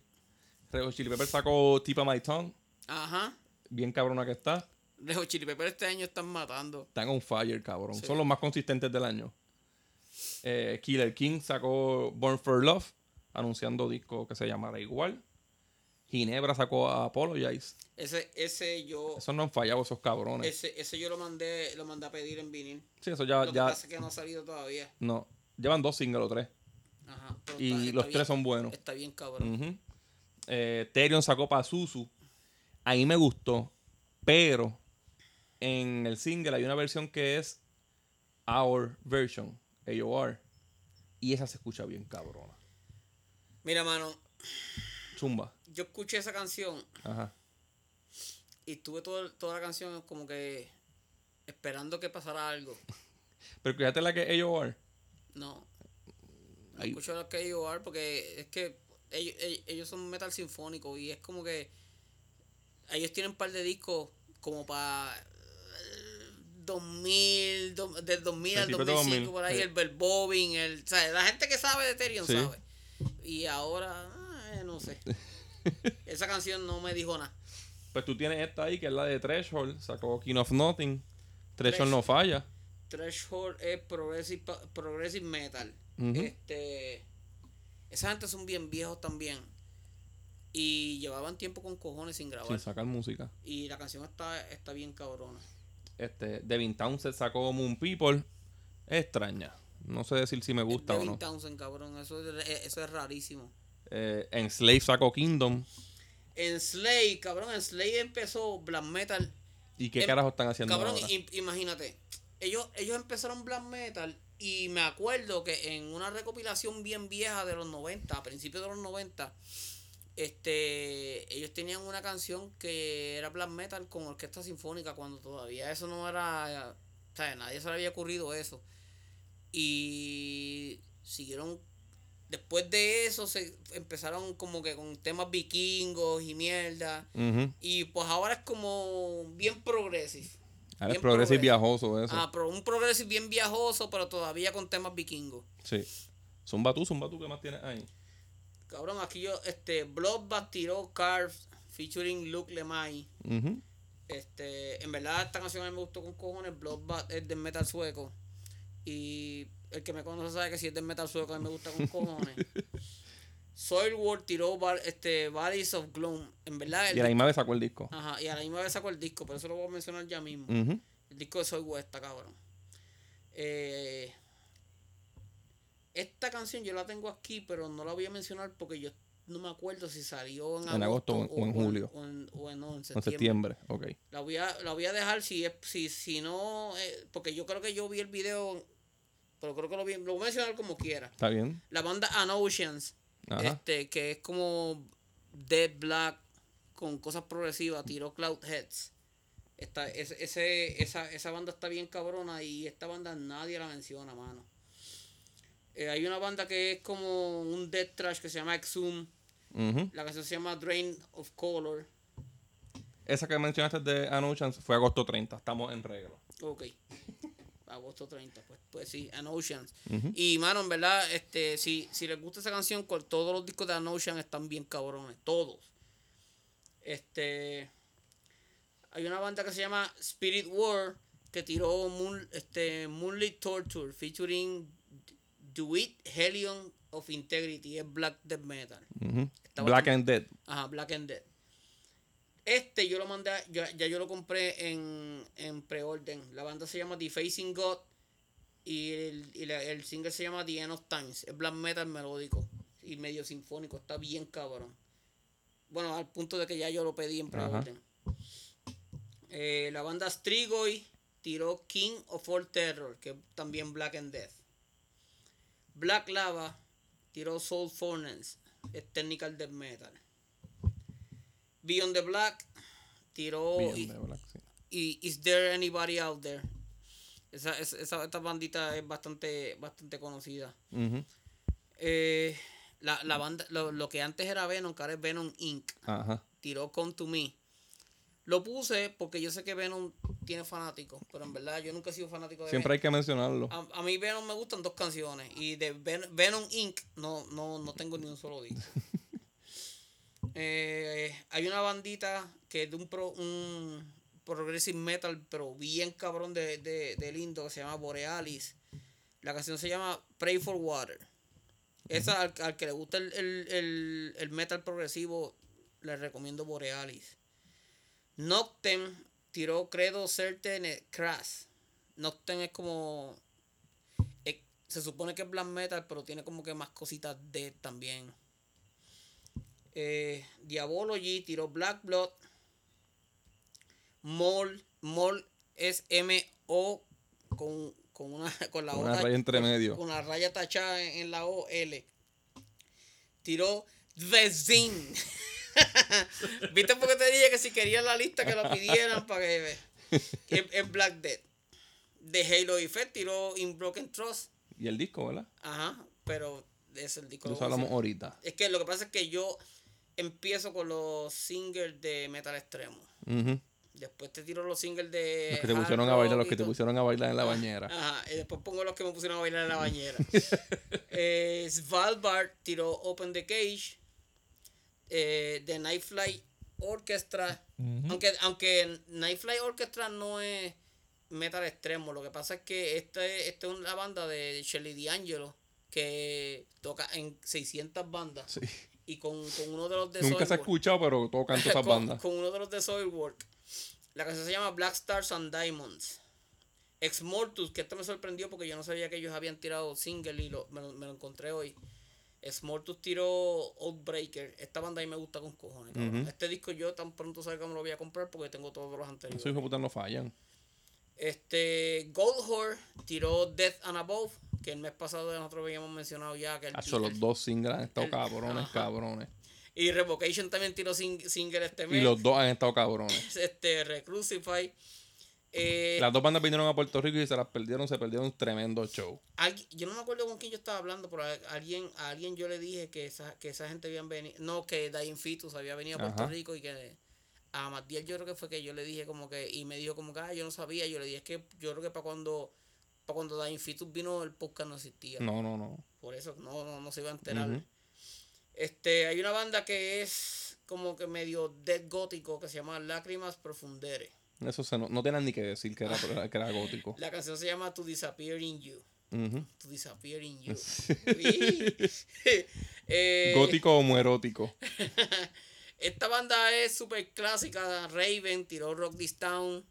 Red Hot Chili Peppers sacó Tip of My Tongue. Ajá. Bien cabrona que está. De Hot Chili Peppers este año están matando. Están on fire, cabrón. Sí. Son los más consistentes del año. Eh, Killer King sacó Born for Love, anunciando disco que se llamará igual. Ginebra sacó Apologize. Ese, ese yo. Esos no han fallado, esos cabrones. Ese, ese yo lo mandé, lo mandé a pedir en vinil. Sí, eso ya, Lo que pasa es que no ha salido todavía. No. Llevan dos singles o tres. Ajá. Y está- está los bien- tres son buenos. Está bien, cabrón. Ujú. Eh, Therion sacó Pazuzu. Ahí me gustó. Pero en el single hay una versión que es Our Version, AOR. Y esa se escucha bien cabrona. Mira, mano, Zumba. yo escuché esa canción Ajá. y estuve todo- toda la canción como que esperando que pasara algo. Pero fíjate la que AOR. No. Ahí- escucho la KOR porque es que ellos, ellos, son metal sinfónico y es como que ellos tienen un par de discos como para 2000, do- del 2000 al Principios de 2005 2000, por ahí, sí. el, el Bobbing, el, o sea, la gente que sabe de Sí. sabe. Y ahora, eh, no sé. Esa canción no me dijo nada. Pues tú tienes esta ahí que es la de Threshold. Sacó King of Nothing. Threshold Thresh- no falla. Threshold es progressive, progressive metal. Ujú. Este. Esa gente son bien viejos también. Y llevaban tiempo con cojones sin grabar. Sin sacar música. Y la canción está, está bien cabrona. Este, Devin Townsend sacó Moon People. Extraña. No sé decir si me gusta o Devin no. Townsend, cabrón. Eso es, eso es rarísimo. Eh, en Slave sacó Kingdom. En Slay, cabrón, en Slay empezó black metal. ¿Y qué Em, carajo están haciendo Cabrón, ahora? im- imagínate. Ellos, ellos empezaron black metal y me acuerdo que en una recopilación bien vieja de los 90, a principios de los 90, este, ellos tenían una canción que era black metal con orquesta sinfónica cuando todavía eso no era, o sea, nadie se le había ocurrido eso. Y siguieron después de eso se empezaron como que con temas vikingos y mierda. Y pues ahora es como bien progressive. Ahora es viajoso eso. Ah, pero un progressive bien viajoso, pero todavía con temas vikingos. Sí. Zumba tú, zumba tú, ¿qué más tienes ahí? Cabrón, aquí yo, este, Bloodbath tiró Carves featuring Luke Lemay. Este, en verdad esta canción a mí me gustó con cojones. Bloodbath es del metal sueco. Y el que me conoce sabe que si es del metal sueco a mí me gusta con cojones. Soilworld tiró este, Valleys of Gloom. En verdad, el Y a la misma vez sacó el disco. Ajá, y a la misma vez sacó el disco, pero eso lo voy a mencionar ya mismo. Ujú. El disco de Soy West, cabrón. Eh, esta canción yo la tengo aquí, pero no la voy a mencionar porque yo no me acuerdo si salió en, En agosto o en- o en julio. O en, o en- en En septiembre. septiembre, ok. La voy a, la voy a dejar si es, si, si no, eh, porque yo creo que yo vi el video, pero creo que lo vi, lo voy a mencionar como quiera. ¿Está bien? La banda An Oceans, Ajá. este, que es como Dead Black con cosas progresivas, tiró Cloud Heads. Esta, ese, ese- esa, esa banda está bien cabrona y esta banda nadie la menciona, mano. Eh, hay una banda que es como un death trash que se llama Exhum. La canción se llama Drain of Color. Esa que mencionaste de An Oceans fue agosto 30. Estamos en regla. Ok. Agosto 30, pues, pues sí, An Oceans. Ujú. Y mano, en verdad, este, si, si les gusta esa canción, con todos los discos de An Ocean están bien cabrones, todos. Este hay una banda que se llama Spirit War que tiró Moon, este, Moonlit Torture featuring Duit Helion of Integrity, es Black Death Metal. Black and Dead. Ajá, Black and Dead. Este yo lo mandé, yo- ya yo lo compré en, en preorden. La banda se llama Defacing God y, el, y la- el single se llama The End of Times. Es black metal melódico y medio sinfónico. Está bien cabrón. Bueno, al punto de que ya yo lo pedí en preorden. Eh, la banda Strigoi tiró King of All Terror, que es también Black and Death. Black Lava tiró Soul Furnace, es Technical Death Metal. Beyond the Black tiró y, de Black, sí. y Is There Anybody Out There. Esa, esa, esta bandita es bastante, bastante conocida. Eh, la, la banda, lo, lo que antes era Venom, que ahora es Venom Inc. Ajá. tiró Come to Me. Lo puse porque yo sé que Venom tiene fanáticos, pero en verdad yo nunca he sido fanático de Siempre hay que mencionarlo. Venom. A, a mí Venom me gustan dos canciones y de Ven- Venom Inc. no, no, no tengo ni un solo disco. Eh, hay una bandita que es de un, pro, un progressive metal, pero bien cabrón de, de, de lindo, que se llama Borealis. La canción se llama Pray for Water. Esa al, al que le gusta el, el- el- el metal progresivo, le recomiendo Borealis. Noctem tiró Credo Certain Crash. Noctem es como. se supone que es black metal, pero tiene como que más cositas de también. Eh, Diabology tiró Black Blood. Mol. Mol es M-O con, con una con la Una O raya entre medio. Con la raya tachada en, en la O L. Tiró The Zin. ¿Viste por qué te dije que si querían la lista que lo pidieran para que es, es Black Dead. De Halo Effect tiró In Broken Trust. Y el disco, ¿verdad? Ajá, pero es el disco. Lo hablamos ahorita. Es que lo que pasa es que yo empiezo con los singles de metal extremo. Después te tiro los singles de. Los que te pusieron a bailar, los que te pusieron a bailar en la bañera. Ajá, y después pongo los que me pusieron a bailar en la bañera. eh, Svalbard tiró Open the Cage. Eh, The Nightfly Orchestra. Aunque, aunque Nightfly Orchestra no es metal extremo. Lo que pasa es que esta es, esta es una banda de Shelly D'Angelo que toca en 600 bandas. Sí. Y con, con uno de los de Nunca se ha Soilwork- escuchado, pero tocan todas esas con, bandas. con uno de los de Soilwork. La canción se llama Black Stars and Diamonds. Ex Mortus, que esto me sorprendió porque yo no sabía que ellos habían tirado single y lo, me, lo, me lo encontré hoy. Ex Mortus tiró Outbreaker. Esta banda ahí me gusta con cojones. Ujú. Este disco yo tan pronto salga que me lo voy a comprar porque tengo todos los anteriores. Esos hijos de puta no fallan. Este Goldhore tiró Death and Above, que el mes pasado nosotros habíamos mencionado ya que el, Hacho, los dos singles han estado el- cabrones, ajá. cabrones. y Revocation también tiró sing- single este mes. Y los dos han estado cabrones. Este Recrucify. Eh, Las dos bandas vinieron a Puerto Rico y se las perdieron, se perdieron un tremendo show. Alguien- yo no me acuerdo con quién yo estaba hablando, pero a alguien, a alguien yo le dije que esa, que esa gente habían venido, no, que Dying Fetus había venido a Puerto Ajá. Rico y que a Matiel yo creo que fue que yo le dije como que, y me dijo como que, ah, yo no sabía, yo le dije, es que yo creo que para cuando, para cuando Dying Fetus vino el podcast no existía, No, no, no. por eso no, no, no se iba a enterar. Este, hay una banda que es como que medio dead gótico que se llama Lágrimas Profundere. Eso se no, no tenían ni que decir que era, que era gótico. La canción se llama To Disappear in You. Ujú. To Disappear in You. Eh, Gótico o muerótico. Esta banda es súper clásica. Raven tiró Rock This Town.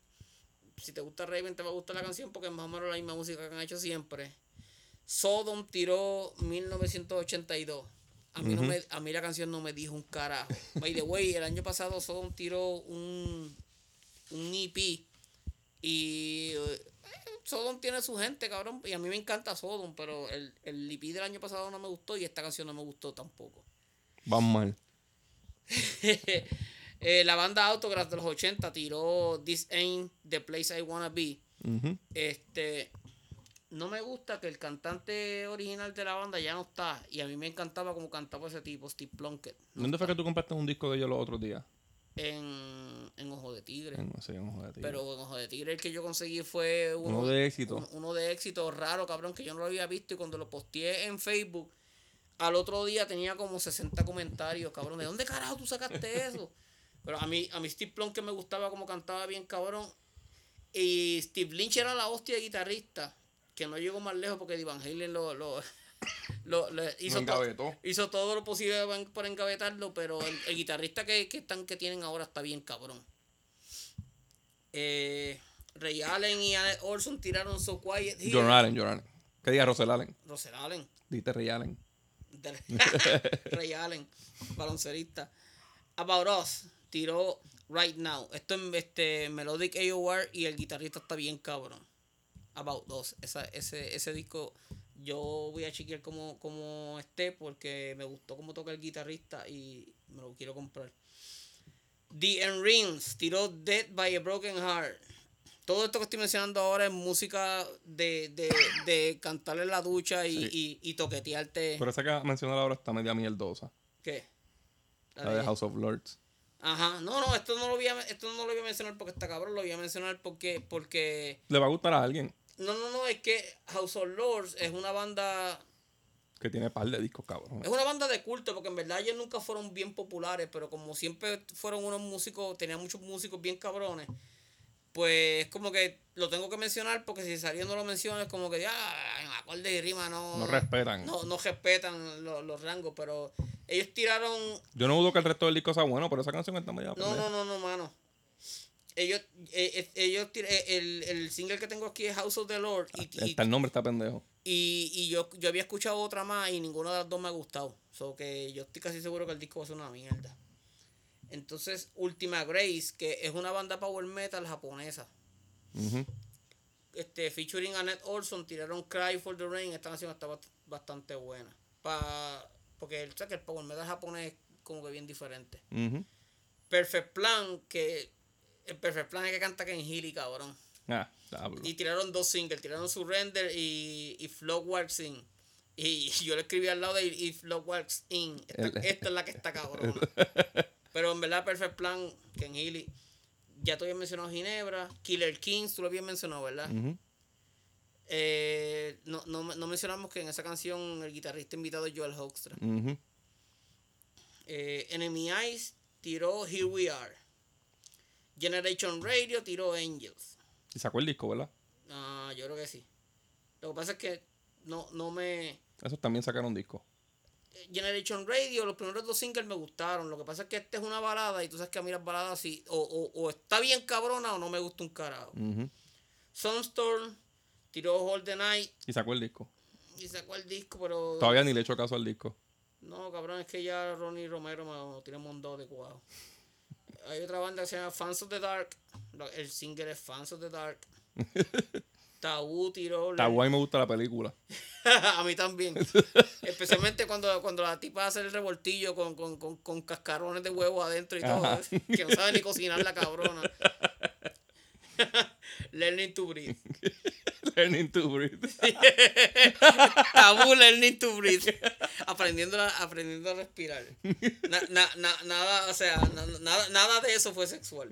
Si te gusta Raven, te va a gustar la canción porque es más o menos la misma música que han hecho siempre. Sodom tiró 1982. A mí, no me, a mí la canción no me dijo un carajo. By the way, el año pasado Sodom tiró un, un EP. Y eh, Sodom tiene su gente, cabrón. Y a mí me encanta Sodom, pero el, el EP del año pasado no me gustó y esta canción no me gustó tampoco. Van mal. Eh, la banda Autograph de los 80 tiró This Ain't the Place I Wanna Be. Ujú. Este. No me gusta que el cantante original de la banda ya no está. Y a mí me encantaba como cantaba ese tipo, Steve Plunkett. ¿Dónde fue que tú compraste un disco de ellos los otros días? En, en Ojo de Tigre. En, sí, en Ojo de Tigre. Pero en Ojo de Tigre el que yo conseguí fue uno, Uno de éxito. un- Uno de éxito raro, cabrón, que yo no lo había visto. Y cuando lo posteé en Facebook, al otro día tenía como 60 comentarios, cabrón. ¿De dónde carajo tú sacaste eso? Pero a mí, a mí Steve Plum que me gustaba como cantaba bien, cabrón. Y Steve Lynch era la hostia de guitarrista. Que no llegó más lejos porque Van Halen lo, lo, lo- hizo, to- hizo todo lo posible para- engavetarlo. Pero el, el guitarrista que, que, están, que tienen ahora está bien, cabrón. Eh, Ray Allen y Annette Olson tiraron So Quiet. John Allen, John Allen. ¿Qué diga Russell Allen? Russell Allen. Diste Ray Allen. Ray Allen, baloncerista. About Us tiró Right Now. Esto es este, Melodic AOR y el guitarrista está bien cabrón. About Us. Esa, ese, ese disco yo voy a chequear como, como esté porque me gustó cómo toca el guitarrista y me lo quiero comprar. The End Rings tiró Dead by a Broken Heart. Todo esto que estoy mencionando ahora es música de, de, de cantar en la ducha y, y, y toquetearte. Pero esa que mencioné ahora está media mierdosa. ¿Qué? La de House of Lords. Ajá, no, no, esto no lo voy a, esto no lo voy a mencionar porque está cabrón, lo voy a mencionar porque, porque... ¿Le va a gustar a alguien? No, no, no, es que House of Lords es una banda... Que tiene par de discos, cabrón. Es una banda de culto porque en verdad ellos nunca fueron bien populares, pero como siempre fueron unos músicos, tenían muchos músicos bien cabrones, pues es como que lo tengo que mencionar porque si saliendo lo menciono es como que ya, en acorde y rima no... No respetan. No, no respetan los, los rangos, pero ellos tiraron Yo no dudo que el resto del disco sea bueno, pero esa canción está media No, no, no, no, mano. Ellos, eh, eh, ellos eh, el, el single que tengo aquí es House of the Lord y, y, Está el nombre está pendejo. y, y yo, yo había escuchado otra más y ninguna de las dos me ha gustado. So que yo estoy casi seguro que el disco va a ser una mierda. Entonces, Ultima Grace, que es una banda power metal japonesa. Ujú. Este, featuring Annette Olson, tiraron Cry for the Rain. Esta canción está bast- bastante buena. Pa, porque el, el power metal japonés es como que bien diferente. Perfect Plan, que el Perfect Plan es que canta Ken Healy, cabrón. Ah. Y tiraron dos singles, tiraron Surrender y, y Flow Walks In. Y yo le escribí al lado de y Flow Walks In. Esta, El- esta es la que está cabrón. Pero en verdad, Perfect Plan, Ken Healy. Ya te había mencionado Ginebra. Killer Kings, tú lo habías mencionado, ¿verdad? Eh, no, no, no mencionamos que en esa canción el guitarrista invitado es Joel Hoekstra. Eh, Enemy Eyes tiró Here We Are. Generation Radio tiró Angels. Y sacó el disco, ¿verdad? Ah, yo creo que sí. Lo que pasa es que no, no me. Esos también sacaron disco. Generation Radio, los primeros dos singles me gustaron. Lo que pasa es que esta es una balada y tú sabes que a mí las baladas sí, o, o, o está bien cabrona o no me gusta un carajo. Ujú. Sunstorm tiró Hold the Night Y sacó el disco. y sacó el disco, pero. Todavía ni le he hecho caso al disco. No, cabrón, es que ya Ronnie Romero me, tiene un montón de cuadro. Hay otra banda que se llama Fans of the Dark. El single es Fans of the Dark. Tabú tiró. Está guay, me gusta la película. a mí también. Especialmente cuando, cuando la tipa hace el revoltillo con, con, con, con cascarones de huevo adentro y todo. Que no sabe ni cocinar la cabrona. learning to breathe. Learning to breathe. Tabú learning to breathe. Aprendiendo a, aprendiendo a respirar. Na- na- na- nada, o sea, na- nada, nada de eso fue sexual.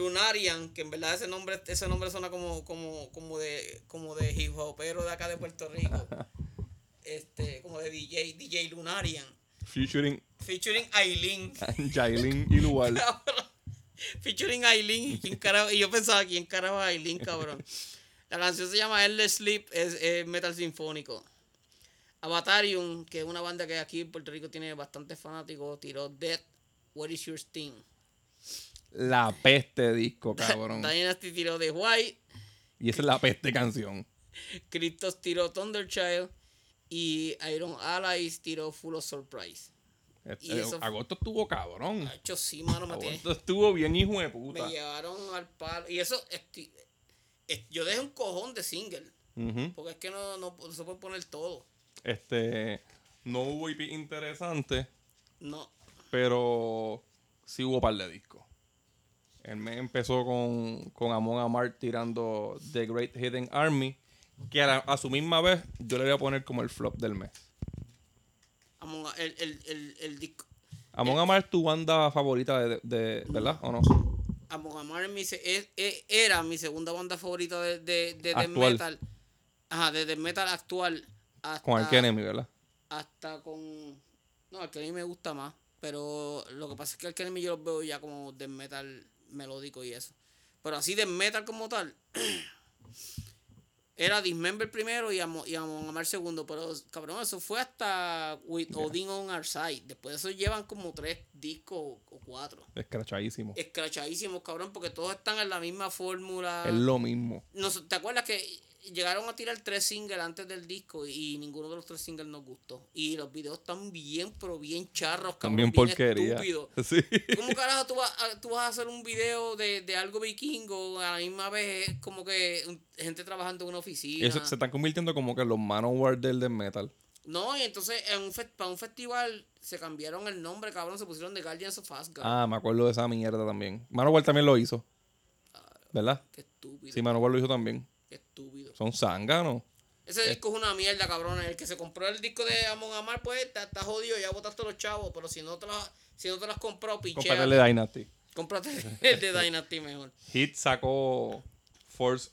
Lunarian, que en verdad ese nombre, ese nombre suena como, como, como de, como de hip hopero de acá de Puerto Rico. Este, como de DJ, DJ Lunarian. Featuring Featuring Aileen. Jailin y Lual. Featuring Aileen. ¿Quién carajo? Y yo pensaba, ¿quién carajo es Aileen, cabrón? La canción se llama Endless Sleep, es, es metal sinfónico. Avatarium, que es una banda que aquí en Puerto Rico tiene bastantes fanáticos, tiró Dead, What is Your Sting? La peste disco, cabrón. Dynasty tiró The White, Y esa es la peste canción. Cryptos tiró Thunderchild y Iron Allies tiró Full of Surprise. Y Este, eso fue- agosto estuvo cabrón. Hecho, sí, mano, me tiene- Agosto estuvo bien hijo de puta. Me llevaron al palo. Y eso, yo dejé un cojón de single. Porque es que no, no, no se puede poner todo. Este, no hubo IP interesante, No. pero sí hubo par de discos. El mes empezó con, con Amon Amart tirando The Great Hidden Army, que a, la- a su misma vez yo le voy a poner como el flop del mes. Among Us- el, el, el, el disco. Amon Amart es tu banda favorita, de, de- ¿verdad? ¿O no? Among Amar es mi se- es- es- era mi segunda banda favorita de, de, de death metal. Ajá, de death metal actual. Hasta, Con Arch Enemy, ¿verdad? Hasta con. No, Arch Enemy me gusta más. Pero lo que pasa es que Arch Enemy yo los veo ya como death metal melódico y eso. Pero así de metal como tal. Era Dismember primero y Amon, y Amar segundo. Pero cabrón, eso fue hasta With Odin on Our Side. Después de eso llevan como tres discos o- cuatro. Escrachadísimo. escrachadísimos, cabrón, porque todos están en la misma fórmula. Es lo mismo. No ¿Te acuerdas que llegaron a tirar tres singles antes del disco y ninguno de los tres singles nos gustó. Y los videos están bien, pero bien charros, También porquería. estúpidos. Sí. ¿Cómo carajo tú vas, a, tú vas a hacer un video de, de algo vikingo a la misma vez es como que gente trabajando en una oficina? eso se están convirtiendo como que los Manowar del metal. No, y entonces en un para un festival se cambiaron el nombre, cabrón, se pusieron de Guardians of Asgard. Ah, me acuerdo de esa mierda también. Manowar también lo hizo. ¿Verdad? Qué estúpido, Sí, Manowar lo hizo también. Qué estúpido. Son zánganos. Ese disco es una mierda, cabrón. El que se compró el disco de Amon Amar, pues está, está jodido, ya botaste los chavos. Pero si no te las, si no te las has comprado, Compadre pichea. de Dynasty. Cómprate el de Dynasty mejor. Hit sacó Force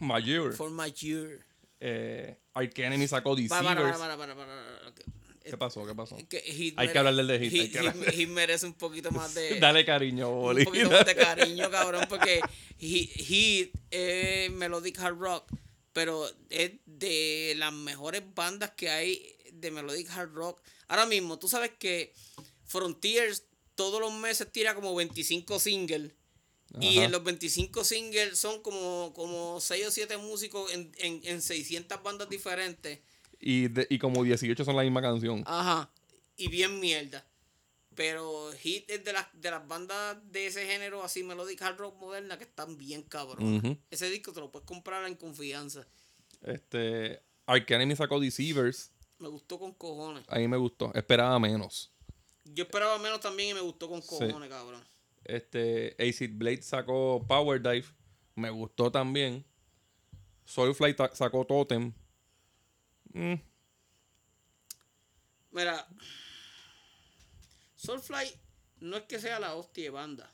Majeure. For my year. Eh, Arch Enemy sacó Para, para, Deceivers. para, para, para, para, para. ¿Qué pasó? ¿Qué pasó? Que Hit Hay que hablar del de Hit, hay Hit, que hablar Hit- Hit merece un poquito más de. Dale cariño, Boli. un poquito más de cariño, cabrón, porque Hit, es Melodic Hard Rock, pero es de las mejores bandas que hay de Melodic Hard Rock. Ahora mismo, tú sabes que Frontiers todos los meses tira como 25 singles. Y en los 25 singles son como, como 6 o 7 músicos en, en, en 600 bandas diferentes. Y, de- y como 18 son la misma canción. Ajá. Y bien mierda. Pero Hit es de las, de las bandas de ese género así melodic hard rock moderna que están bien cabrón. Ese disco te lo puedes comprar en confianza. Este, Arch Enemy sacó Deceivers. Me gustó con cojones. A mí me gustó. Esperaba menos. Yo esperaba menos también y me gustó con cojones, cabrón. Este, Acid Blade sacó Power Dive. Me gustó también. Soulfly sacó Totem. Mm, Mira, Soulfly no es que sea la hostia de banda.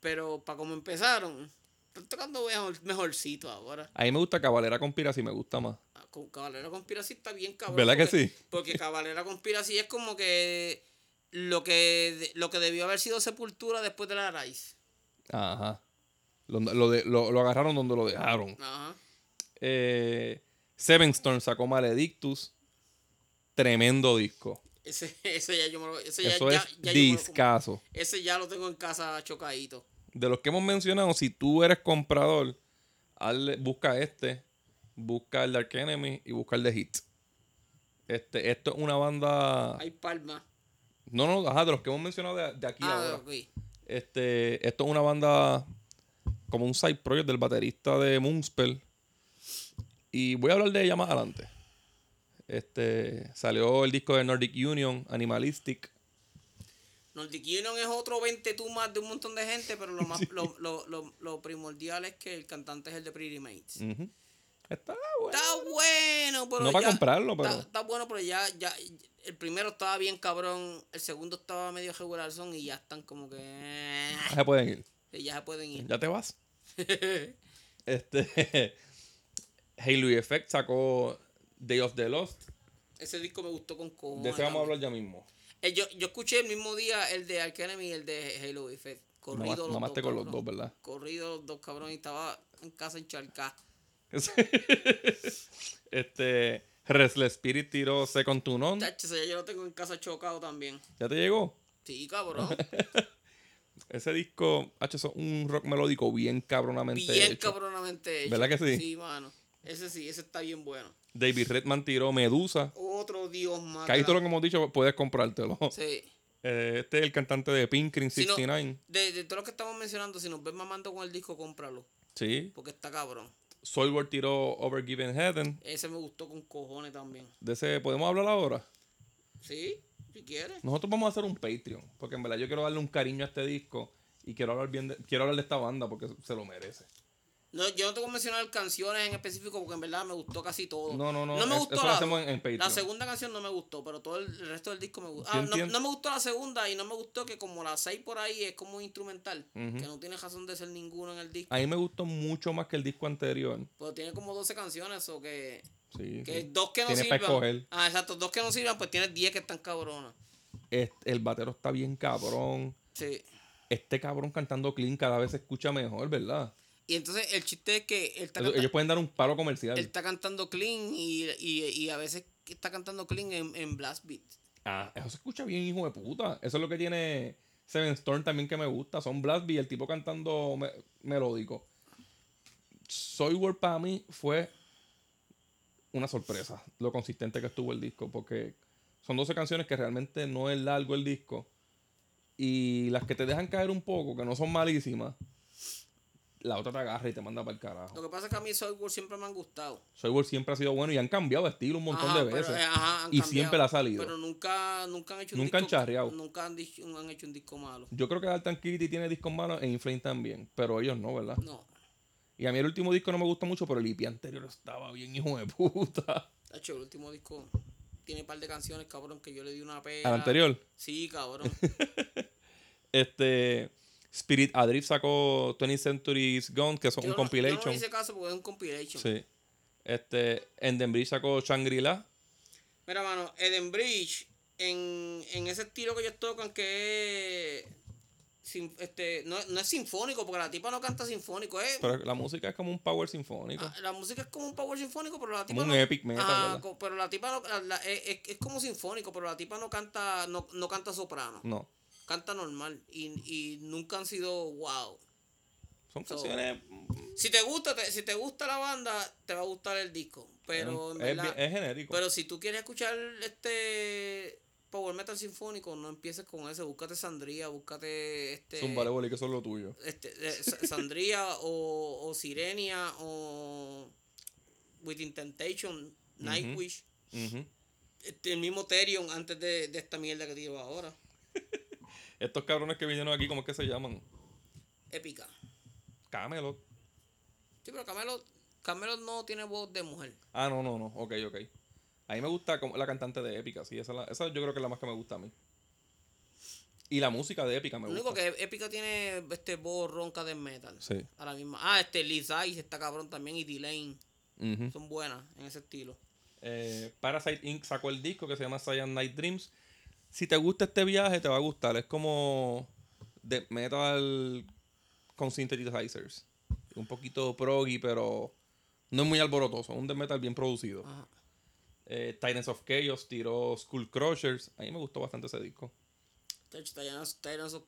Pero para como empezaron, están tocando mejor, mejorcito ahora. a mí me gusta Cabalera Conspiracy, me gusta más. Ah, Cabalera Conspiracy está bien cabrón. ¿Verdad que porque- sí? Porque Cabalera Conspiracy es como que lo que lo que debió haber sido Sepultura después de la raíz. Ajá. Lo, lo de- lo- lo agarraron donde lo dejaron. Ajá. Eh, Seven Storm sacó Maledictus. Tremendo disco. Ese, ese ya yo me lo, ese ya, Eso ya- es ya yo me lo- discazo. ese ya lo tengo en casa chocadito. De los que hemos mencionado, si tú eres comprador, hazle- busca este, busca el Dark Enemy y busca el de Hit. Este, esto es una banda. Hay palma. No, no, ajá, de los que hemos mencionado de, de aquí Ah, ahora. ok. Este, esto es una banda como un side project del baterista de Moonspell. Y voy a hablar de ella más adelante. Este, salió el disco de Nordic Union, Animalistic. Nordic Union es otro 20 tú más de un montón de gente, pero lo más lo, lo, lo, lo primordial es que el cantante es el de Pretty Mates. Está bueno. Está bueno, pero No para ya- comprarlo, pero- Está, está bueno, pero ya, ya... El primero estaba bien cabrón, el segundo estaba medio regular son y ya están como que... eh, Ya se pueden ir. Ya se pueden ir. Ya te vas. este. Halo Effect sacó Day of the Lost. Ese disco me gustó con cojones. De ese vamos a hablar ya mismo. Eh, yo, yo escuché el mismo día el de Ark Enemy y el de Halo Effect. Corrido Nomás- los dos, con los dos, ¿verdad? Corrido los dos, cabrón, y estaba en casa en Charcá. este. Restless Spirit tiró Second to None. Tacho, yo lo tengo en casa chocado también. ¿Ya te llegó? Sí, cabrón. Ese disco, H, es un rock melódico bien cabronamente bien hecho. cabronamente hecho. ¿Verdad que sí? Sí, mano. Ese sí, ese está bien bueno. David Redman tiró Medusa. Otro dios más. Que ahí todo lo que hemos dicho puedes comprártelo. Sí. Eh, este es el cantante de Pinkrin Si no- 69. de, de todo lo que estamos mencionando, si nos ves mamando con el disco, cómpralo. Sí. Porque está cabrón. Soulworld tiró Overgiven Heaven. Ese me gustó con cojones también. De ese, ¿podemos hablar ahora? Sí, si quieres. Nosotros vamos a hacer un Patreon. Porque en verdad yo quiero darle un cariño a este disco. Y quiero hablar bien de, quiero hablar de esta banda porque se lo merece. No, yo no tengo que mencionar canciones en específico porque en verdad me gustó casi todo. No, no, no, No me es- gustó eso lo la, hacemos en- en Patreon. la segunda canción no me gustó, pero todo el resto del disco me gustó. Ah, no, no me gustó la segunda y no me gustó que como la 6 por ahí es como instrumental. Que no tiene razón de ser ninguno en el disco. A mí me gustó mucho más que el disco anterior. Pero tiene como 12 canciones o que... Sí, Que sí. dos que no Tiene para sirvan. escoger. Ah, exacto. Dos que no sirvan, pues tienes 10 que están cabronas. Este- el batero está bien cabrón. Sí. Este cabrón cantando clean cada vez se escucha mejor, ¿verdad? Y entonces el chiste es que él está, Ellos, pueden dar un palo comercial. él está cantando clean y, y, y a veces está cantando clean en, en blast beat. Ah, eso se escucha bien, hijo de puta. Eso es lo que tiene Seven Storm también que me gusta. Son Blast Beat, el tipo cantando me- melódico. Soy World para mí fue una sorpresa lo consistente que estuvo el disco, porque son 12 canciones que realmente no es largo el disco. Y las que te dejan caer un poco, que no son malísimas, la otra te agarra y te manda para el carajo. Lo que pasa es que a mí Soulworld siempre me han gustado. Soulworld siempre ha sido bueno y han cambiado de estilo un montón Ajá, de pero, veces. eh, ajá, han y cambiado, siempre la ha salido. Pero nunca, nunca han hecho un Nunca han disco. charreado. Nunca han, dicho- han hecho un disco malo. Yo creo que Art Tranquility tiene discos malos e Inflame también, pero ellos no, ¿verdad? No. Y a mí el último disco no me gusta mucho, pero el EP anterior estaba bien hijo de puta. De hecho, el último disco tiene un par de canciones, cabrón, que yo le di una pega. Al anterior, Sí, cabrón. este Spirit Adrift sacó 20th Century's Gone, que Yo un no- Yo compilation. no hice caso porque es un compilation. Sí. Este, Enden Bridge sacó Shangri-La. Mira, mano, Eden Bridge, en, en ese estilo que ellos tocan, que es. sin- este, no, no es sinfónico, porque la tipa no canta sinfónico, es. Pero la música es como un power sinfónico. Ah, La música es como un power sinfónico, pero la tipa Como no. un epic metal, co- pero la tipa no, la- la- es, es- es como sinfónico, pero la tipa no canta, no, no canta soprano, No. Canta normal y, y nunca han sido wow. Son So, canciones. Si te gusta, te- si te gusta la banda, te va a gustar el disco, pero es, verdad- bien- es genérico. pero si tú quieres escuchar este power metal sinfónico, no empieces con ese, búscate Sandría, búscate este Zúmbale, boli, que es lo tuyo. este, eh, Sa- Sandría o, o Sirenia o Within Temptation, Nightwish, este, el mismo Therion antes de, de esta mierda que tiro ahora. Estos cabrones que vinieron aquí, ¿cómo es que se llaman? Épica. Camelot. Sí, pero Camelot, Camelot no tiene voz de mujer. Ah, no, no, no. Ok, ok. A mí me gusta como la cantante de Épica, sí. Esa, es la- esa yo creo que es la más que me gusta a mí. Y la música de Épica me Lo gusta. único que Épica tiene este voz ronca de metal. Sí. A la misma. Ah, este Liz Ice está cabrón también y D-Lane. Son buenas en ese estilo. Eh, Parasite Inc. sacó el disco que se llama Cyan Night Dreams. Si te gusta este viaje, te va a gustar. Es como de metal con synthesizers. Un poquito proggy, pero no es muy alborotoso. Un death metal bien producido. Ajá. Eh, Titans of Chaos tiró Skull Crushers. A mí me gustó bastante ese disco. Tyrants, Tyrants of,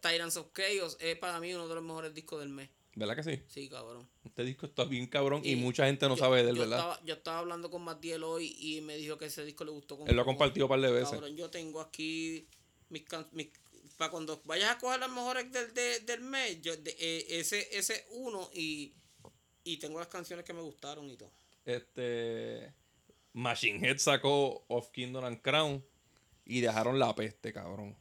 Tyrants of Chaos es para mí uno de los mejores discos del mes. ¿Verdad que sí? Sí, cabrón. Este disco está bien cabrón y, Y mucha gente no Yo- sabe de él, yo ¿verdad? Estaba, yo estaba hablando con Matiel hoy y me dijo que ese disco le gustó. con Él lo ha compartido un par de veces. Cabrón, yo tengo aquí mis, mis para cuando vayas a coger las mejores del, de- del mes, yo, de- eh, ese, ese uno y, y tengo las canciones que me gustaron y todo. Este. Machine Head sacó Of Kingdom and Crown y dejaron la peste, cabrón.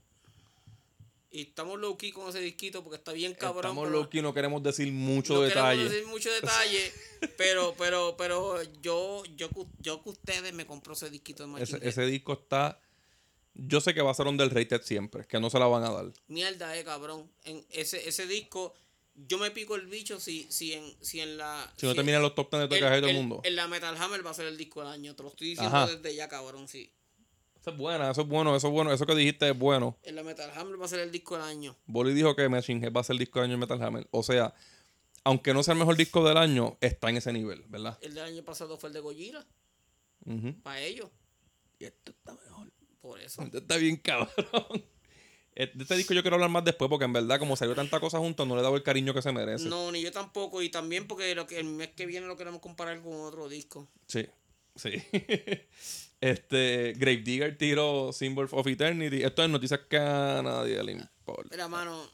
Y estamos low key con ese disquito porque está bien cabrón. Estamos low key, no queremos decir mucho no detalle. queremos decir mucho detalle, pero, pero, pero yo, yo, que- yo que ustedes me compró ese disquito de Machine Ese, ese disco está. Yo sé que va a ser underrated siempre, que no se la van a dar. Mierda, eh, cabrón. En ese, ese disco, yo me pico el bicho si, si en, si en la. Si no si termina en los top 10 de el- todo el el- mundo. En la Metal Hammer va a ser el disco del año. Te lo estoy diciendo Ajá. desde ya, cabrón, sí. Eso es buena, eso es bueno, eso es bueno. Eso que dijiste es bueno. En la Metal Hammer va a ser el disco del año. Bolly dijo que Machine Head va a ser el disco del año en Metal Hammer. O sea, aunque no sea el mejor disco del año, está en ese nivel, ¿verdad? El del año pasado fue el de Gojira. Ujú. Para ellos. Y este está mejor. Por eso. Este está bien cabrón. Eh, De este disco yo quiero hablar más después porque en verdad como salió tanta cosa juntos no le he dado el cariño que se merece. No, ni yo tampoco. Y también porque lo que el mes que viene lo queremos comparar con otro disco. Sí, sí. este, Gravedigger tiró Symbol of Eternity. Esto es noticias que a nadie le importa. Mira, mano.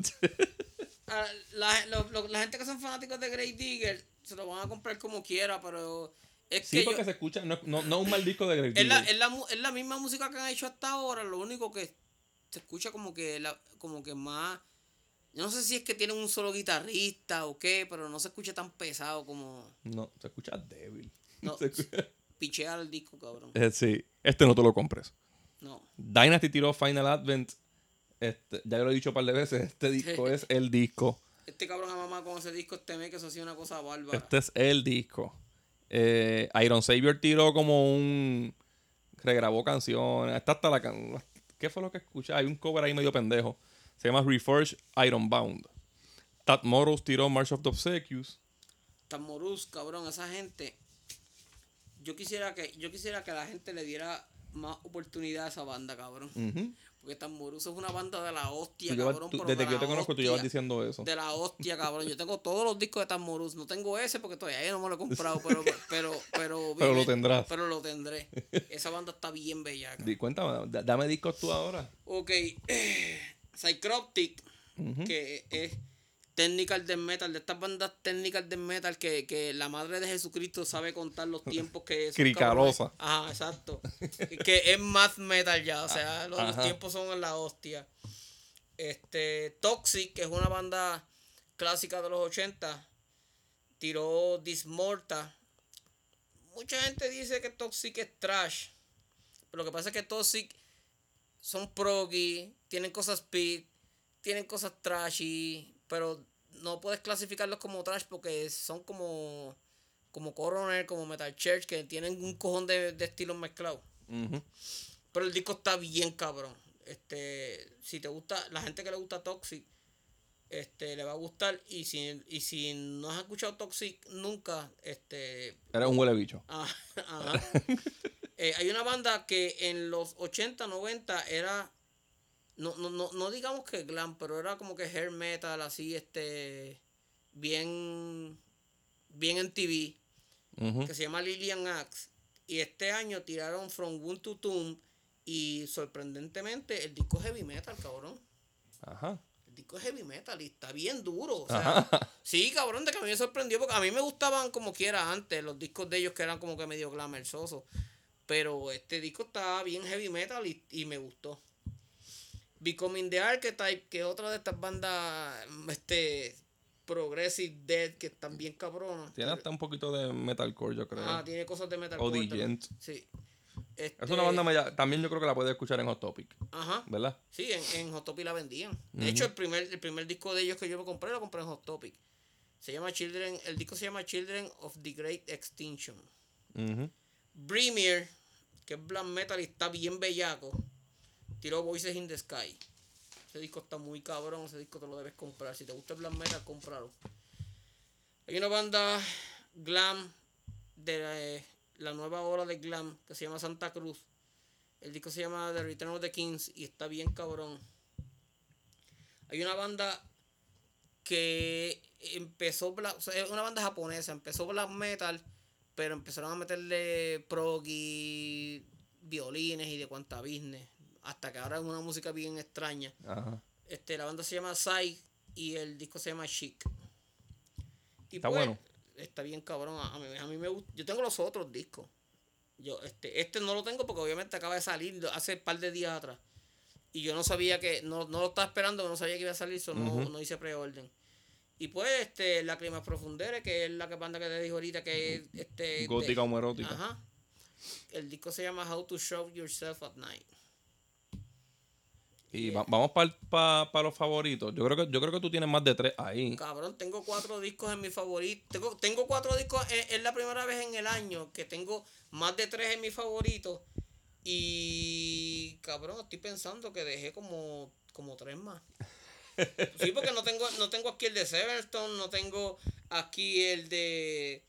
a la, lo- lo- la gente que son fanáticos de Grey Digger se lo van a comprar como quiera, pero es Sí, que porque yo- se escucha, no, no, no es un mal disco de es, la, Gravedigger. es, la, es la misma música que han hecho hasta ahora, lo único que se escucha como que la, como que más. yo No sé si es que tienen un solo guitarrista o qué, pero no se escucha tan pesado como No, se escucha débil. No. Se escucha- pichear el disco, cabrón. Eh, sí, este no te lo compres. No. Dynasty tiró Final Advent. Este, ya yo lo he dicho un par de veces, este disco es el disco. Este cabrón a mamá con ese disco este mes que eso ha sido una cosa bárbara. Este es el disco. Eh, Iron Savior tiró como un. Regrabó canciones. Está hasta la can... ¿Qué fue lo que escuché? Hay un cover ahí medio pendejo. Se llama Reforged Iron Bound. Tad Morrows tiró March of the Obsequious. Tamorus, cabrón, esa gente. Yo quisiera que yo quisiera que la gente le diera más oportunidad a esa banda, cabrón. Ujú. Porque Tamboruso es una banda de la hostia, cabrón. tú- pero desde de que yo te conozco, tú llevas diciendo eso. De la hostia, cabrón. Yo tengo todos los discos de Tamborus. No tengo ese porque todavía no me lo he comprado, pero, pero, pero, Pero lo tendrás. Pero lo tendré. Esa banda está bien bella. Cuéntame, da- dame discos tú ahora. Ok, Psychroptic, que es Technical Death Metal, de estas bandas Technical Death Metal que, que la madre de Jesucristo sabe contar los tiempos que esos Cricalosa. Ajá, exacto. que es math metal ya, o sea, los, tiempos son en la hostia. Este, Toxic, que es una banda clásica de los 80, tiró Dismorta. Mucha gente dice que Toxic es trash. Pero lo que pasa es que Toxic son proggy, tienen cosas speed, tienen cosas trashy, pero no puedes clasificarlos como trash porque son como como Coroner, como Metal Church, que tienen un cojón de, de estilos mezclados. Pero el disco está bien cabrón. Este, si te gusta, la gente que le gusta Toxic, este, le va a gustar. Y si, y si no has escuchado Toxic nunca, este, Eres un huele bicho. Ah. Eh, hay una banda que en los 80, 90 era. No, no, no, no digamos que glam, pero era como que hair metal, así, este. Bien. Bien en TV. Que se llama Lilian Axe. Y este año tiraron From Wound to Tomb. Y sorprendentemente, el disco es heavy metal, cabrón. Ajá. El disco es heavy metal y está bien duro. O sea, sí, cabrón, de que a mí me sorprendió porque a mí me gustaban como quiera antes los discos de ellos que eran como que medio glamersosos. Pero este disco está bien heavy metal y, y me gustó. Becoming the Archetype, que es otra de estas bandas este Progressive Dead que están bien cabronas. Tiene hasta un poquito de metalcore, yo creo. Ah, tiene cosas de metal. O The Gent. Sí. Es Este, una banda media- También yo creo que la puedes escuchar en Hot Topic, Ajá. ¿verdad? Sí, en, en Hot Topic la vendían. De hecho, el primer, el primer disco de ellos que yo me compré lo compré en Hot Topic. Se llama Children, el disco se llama Children of the Great Extinction. Bremier, que es black metal y está bien bellaco, tiró Voices in the Sky. Ese disco está muy cabrón, ese disco te lo debes comprar. Si te gusta el black metal, cómpralo. Hay una banda glam de la, eh, la nueva ola de glam que se llama Santa Cruz. El disco se llama The Return of the Kings y está bien cabrón. Hay una banda que empezó una banda japonesa, empezó black metal, pero empezaron a meterle prog violines y de cuanta business, hasta que ahora es una música bien extraña. Ajá. Este, la banda se llama Sai y el disco se llama Chic. Y Está pues, bueno. Está bien cabrón. A mí, a mí me gusta. Yo tengo los otros discos. Yo, este, este no lo tengo porque obviamente acaba de salir hace un par de días atrás. Y yo no sabía que, no, no lo estaba esperando, no sabía que iba a salir, so no, no hice preorden. Y pues, este, la Clima Profundere, que es la que banda que te dijo ahorita, que es este. Gótica de- homoerótica. Ajá. El disco se llama How to Show Yourself at Night. Y va- vamos para los favoritos. Yo creo, que, yo creo que tú tienes más de tres ahí. Cabrón, tengo cuatro discos en mi favorito. Tengo, tengo cuatro discos. Es, es la primera vez en el año que tengo más de tres en mi favorito. Y cabrón, estoy pensando que dejé como, como tres más. Sí, porque no tengo, no tengo aquí el de Severstone, no tengo aquí el de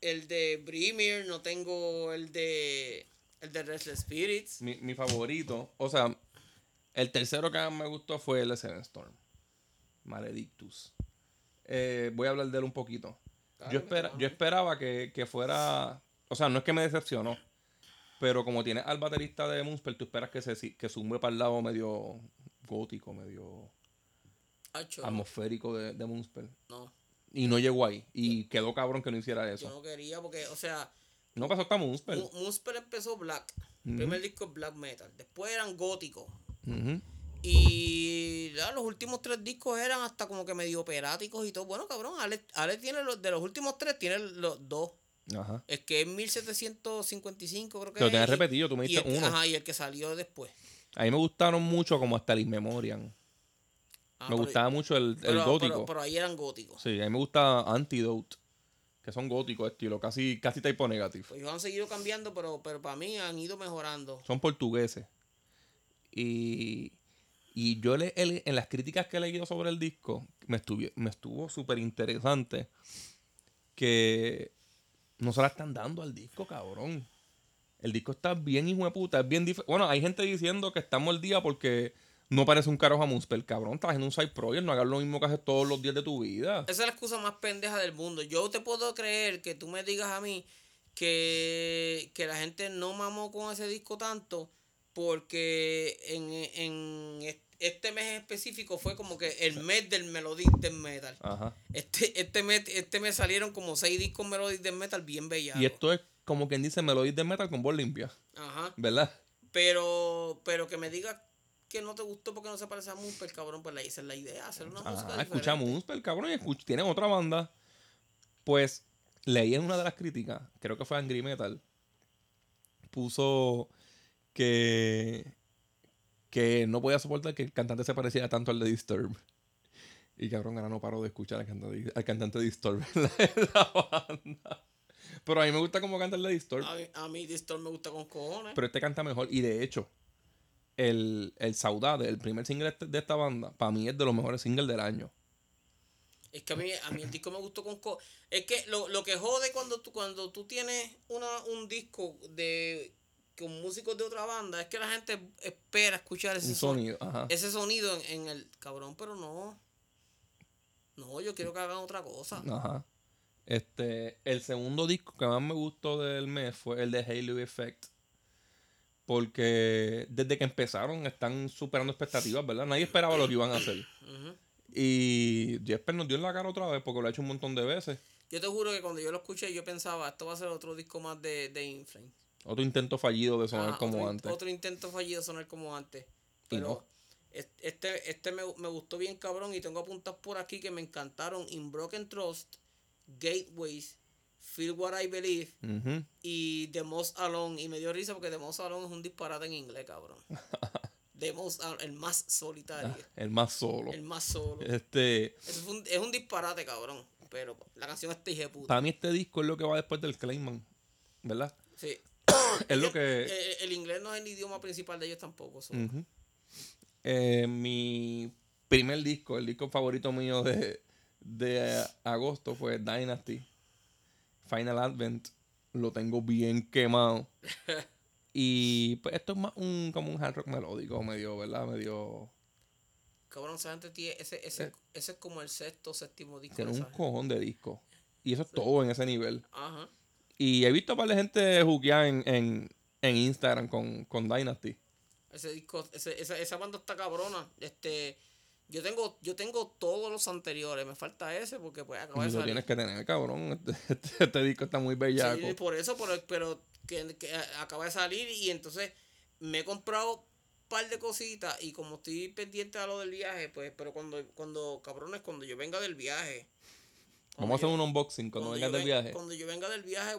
el de Brimir, no tengo el de el de Restless Spirits. Mi, mi favorito, o sea, el tercero que más me gustó fue el de Seven Storm. Maledictus. Eh, voy a hablar de él un poquito. Dale, Yo, espera, yo esperaba que, que fuera. O sea, no es que me decepcionó. Pero como tiene al baterista de Moonspell, tú esperas que se que zumbe para el lado medio gótico, medio Acho, atmosférico de, de Moonspell. no, Y no llegó ahí. Y quedó cabrón que no hiciera yo eso. no quería porque, o sea, No pasó hasta Moonspell. Moonspell empezó black. El primer disco es black metal. Después eran góticos. Y ya, los últimos tres discos eran hasta como que medio operáticos y todo. Bueno, cabrón, Alex, Alex tiene los, de los últimos tres, tiene los dos. Ajá. El que es 1755, creo que lo es, y- repetido, tú me diste uno. Ajá, y el que salió después. A mí me gustaron mucho como hasta el Inmemorian. Ah, me gustaba mucho el, el gótico. Pero, pero ahí eran góticos. Sí, a mí me gusta Antidote. Que son góticos, estilo casi, casi typo negative. Pues ellos han seguido cambiando, pero, pero para mí han ido mejorando. Son portugueses. Y, y yo le, en las críticas que he leído sobre el disco, me, estuvi- me estuvo súper interesante que no se la están dando al disco, cabrón. El disco está bien hijo de puta, es bien Bueno, hay gente diciendo que estamos al día porque no parece un carajo a Moonspell. Cabrón, estás en un side project, no hagas lo mismo que haces todos los días de tu vida. Esa es la excusa más pendeja del mundo. Yo te puedo creer que tú me digas a mí que, que la gente no mamó con ese disco tanto porque en, en est- este mes específico fue como que el mes del Melodic Death Metal. Ajá. Este, este, mes, este mes salieron como seis discos Melodic Death Metal bien bellas. Y esto es como quien dice Melodies de Metal con voz limpia, Ajá. ¿verdad? Pero, pero que me digas que no te gustó porque no se parece a Moonspell, cabrón, pues la, es la idea, hacer una música Ah, escucha diferente. Moonspell, cabrón, y escucha, tienen otra banda. Pues leí en una de las críticas, creo que fue Angry Metal, puso que que no podía soportar que el cantante se pareciera tanto al de Disturb. Y cabrón, ahora no paro de escuchar al cantante, al cantante de Disturb en la, en la banda. Pero a mí me gusta cómo canta el de Disturb. A mí, a mí Distor me gusta con cojones. Pero este canta mejor. Y de hecho, el, el Saudade, el primer single este- de esta banda, para mí es de los mejores singles del año. Es que a mí, a mí el disco me gustó con co Es que lo, lo que jode cuando tú, cuando tú tienes una, un disco de con músicos de otra banda es que la gente espera escuchar ese Un son- sonido. Ajá. ese sonido en, en el cabrón, pero no. No, yo quiero que hagan otra cosa. Ajá. Este, el segundo disco que más me gustó del mes fue el de Halo Effect. Porque desde que empezaron están superando expectativas, ¿verdad? Nadie esperaba lo que iban a hacer. Ujú. Y Jesper nos dio en la cara otra vez porque lo ha hecho un montón de veces. Yo te juro que cuando yo lo escuché, yo pensaba, esto va a ser otro disco más de, de Inflame. Otro intento fallido de sonar como otro, antes. Otro intento fallido de sonar como antes. Y Pero no. es- este, este me, me gustó bien cabrón y tengo apuntadas por aquí que me encantaron. In Broken Trust, Gateways, Feel What I Believe y The Most Alone. Y me dio risa porque The Most Alone es un disparate en inglés, cabrón. The Most Alone, el más solitario. El más solo. El más solo. Este, fue un- es un disparate, cabrón. Pero la canción está puta. para mí este disco es lo que va después del Clayman, ¿verdad? Sí. Es lo que... Eh, el inglés no es el idioma principal de ellos tampoco. Eh, mi primer disco, el disco favorito mío de, de agosto fue Dynasty. Final Advent. Lo tengo bien quemado. y pues esto es más un, como un hard rock melódico, medio, ¿verdad? Medio... Cabrón, esa gente tiene. Ese, ese, ese es como el sexto, séptimo disco. Tiene un cojón de disco. Y eso es todo en ese nivel. Ajá. Y he visto a par de gente juguear en, en, en Instagram con, con Dynasty. Ese disco, ese, esa, esa banda está cabrona. Este, yo tengo, yo tengo todos los anteriores. Me falta ese porque pues acaba Y de lo salir. tienes que tener, cabrón. Este, este- este disco está muy bellaco. Sí, por eso, pero, pero que, que acaba de salir y entonces me he comprado un par de cositas y como estoy pendiente a lo del viaje, pues, pero cuando, cuando, cabrones, cuando yo venga del viaje. Vamos a hacer cuando un unboxing cuando yo vengas del ven- viaje. Cuando yo venga del viaje,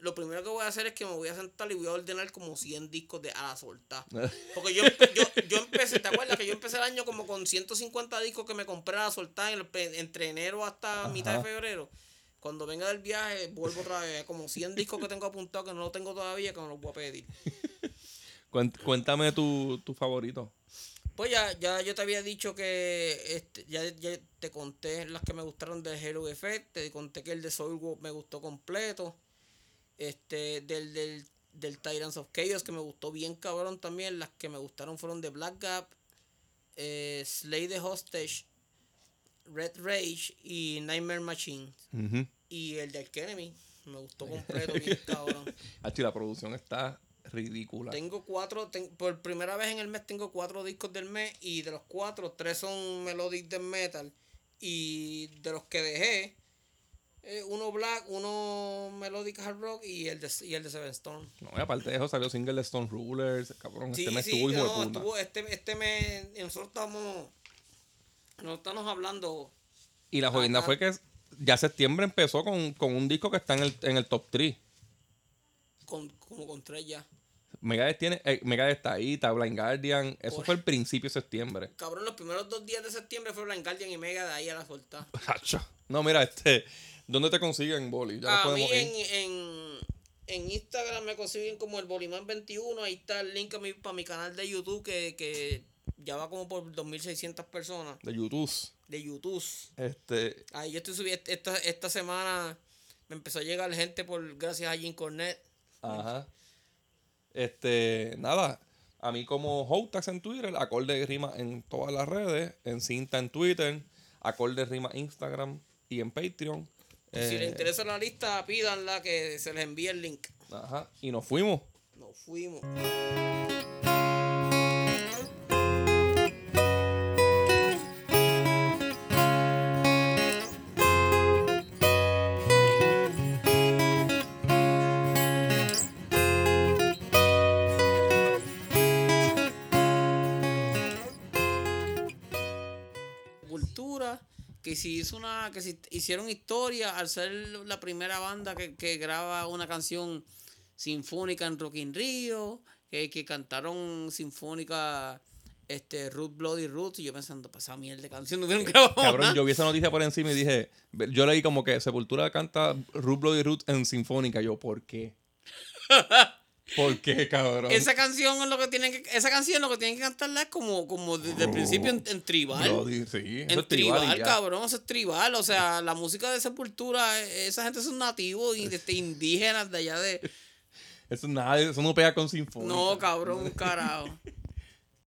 lo primero que voy a hacer es que me voy a sentar y voy a ordenar como 100 discos de a la solta. Porque yo, yo, yo empecé, ¿te acuerdas que yo empecé el año como con 150 discos que me compré a la solta en entre enero hasta mitad de febrero? Cuando venga del viaje, vuelvo otra vez. Como 100 discos que tengo apuntados que no los tengo todavía, que me los voy a pedir. Cuént- Cuéntame tu, tu favorito. Pues ya, ya yo te había dicho que este, ya, ya te conté las que me gustaron del Halo Effect, te conté que el de Soul me gustó completo. Este, del, del, del Tyrants of Chaos que me gustó bien cabrón también. Las que me gustaron fueron de Black Gap, eh, Slay the Hostage, Red Rage y Nightmare Machine. Y el del Enemy me gustó completo, bien cabrón. La producción está ridícula. Tengo cuatro, ten- por primera vez en el mes tengo cuatro discos del mes y de los cuatro, tres son melodic de metal y de los que dejé, eh, uno black, uno melodic hard rock y el de, y el de Seven Stone. No, y aparte de eso salió single de Stone Rulers. Cabrón, Sí, este mes sí, estuvo no, de estuvo- este, este mes, nosotros estamos, no estamos hablando, Y la jodienda fue que ya septiembre empezó con, con un disco que está en el, en el top 3. Con, como con tres ya. Megadeth tiene, eh, Megadeth está ahí, está Blind Guardian. Eso Pues- fue el principio de septiembre. Cabrón, los primeros dos días de septiembre fue Blind Guardian y Mega de ahí a la. Hacho. No, mira, este. ¿Dónde te consiguen, Boli? Ya A mí en, ir. en, en Instagram me consiguen como el Bolimán 21. Ahí está el link a mi, para mi canal de YouTube que, que ya va como por 2.600 personas De YouTube. de YouTube. Este. Ahí yo estoy subiendo. Esta, esta semana me empezó a llegar gente por gracias a Jim Cornet. Ajá. Este, nada. A mí como Hotax en Twitter, acorde de rima en todas las redes, en cinta en Twitter, acorde de rima Instagram y en Patreon. si Eh, les interesa la lista, pídanla que se les envíe el link. Ajá. Y nos fuimos. Nos fuimos. Si hizo una que si hicieron historia al ser la primera banda que, que graba una canción sinfónica en Rock in Rio que, que cantaron sinfónica este Root Bloody Roots y yo pensando pasada mierda de canción no grabado Cabrón, yo vi esa noticia por encima y dije, yo leí como que Sepultura canta Root Bloody Root en sinfónica. Yo, ¿por qué? ¿Por qué, cabrón? esa canción es lo que tienen que esa canción lo que tienen que cantarla es como como desde el principio en, en tribal sí, En es tribal tribal, cabrón, eso es tribal. O sea, la música de Sepultura, eh, esa gente son nativos y este, indígenas de allá de. Eso, nada, eso no pega con sinfónica. No, cabrón, carajo.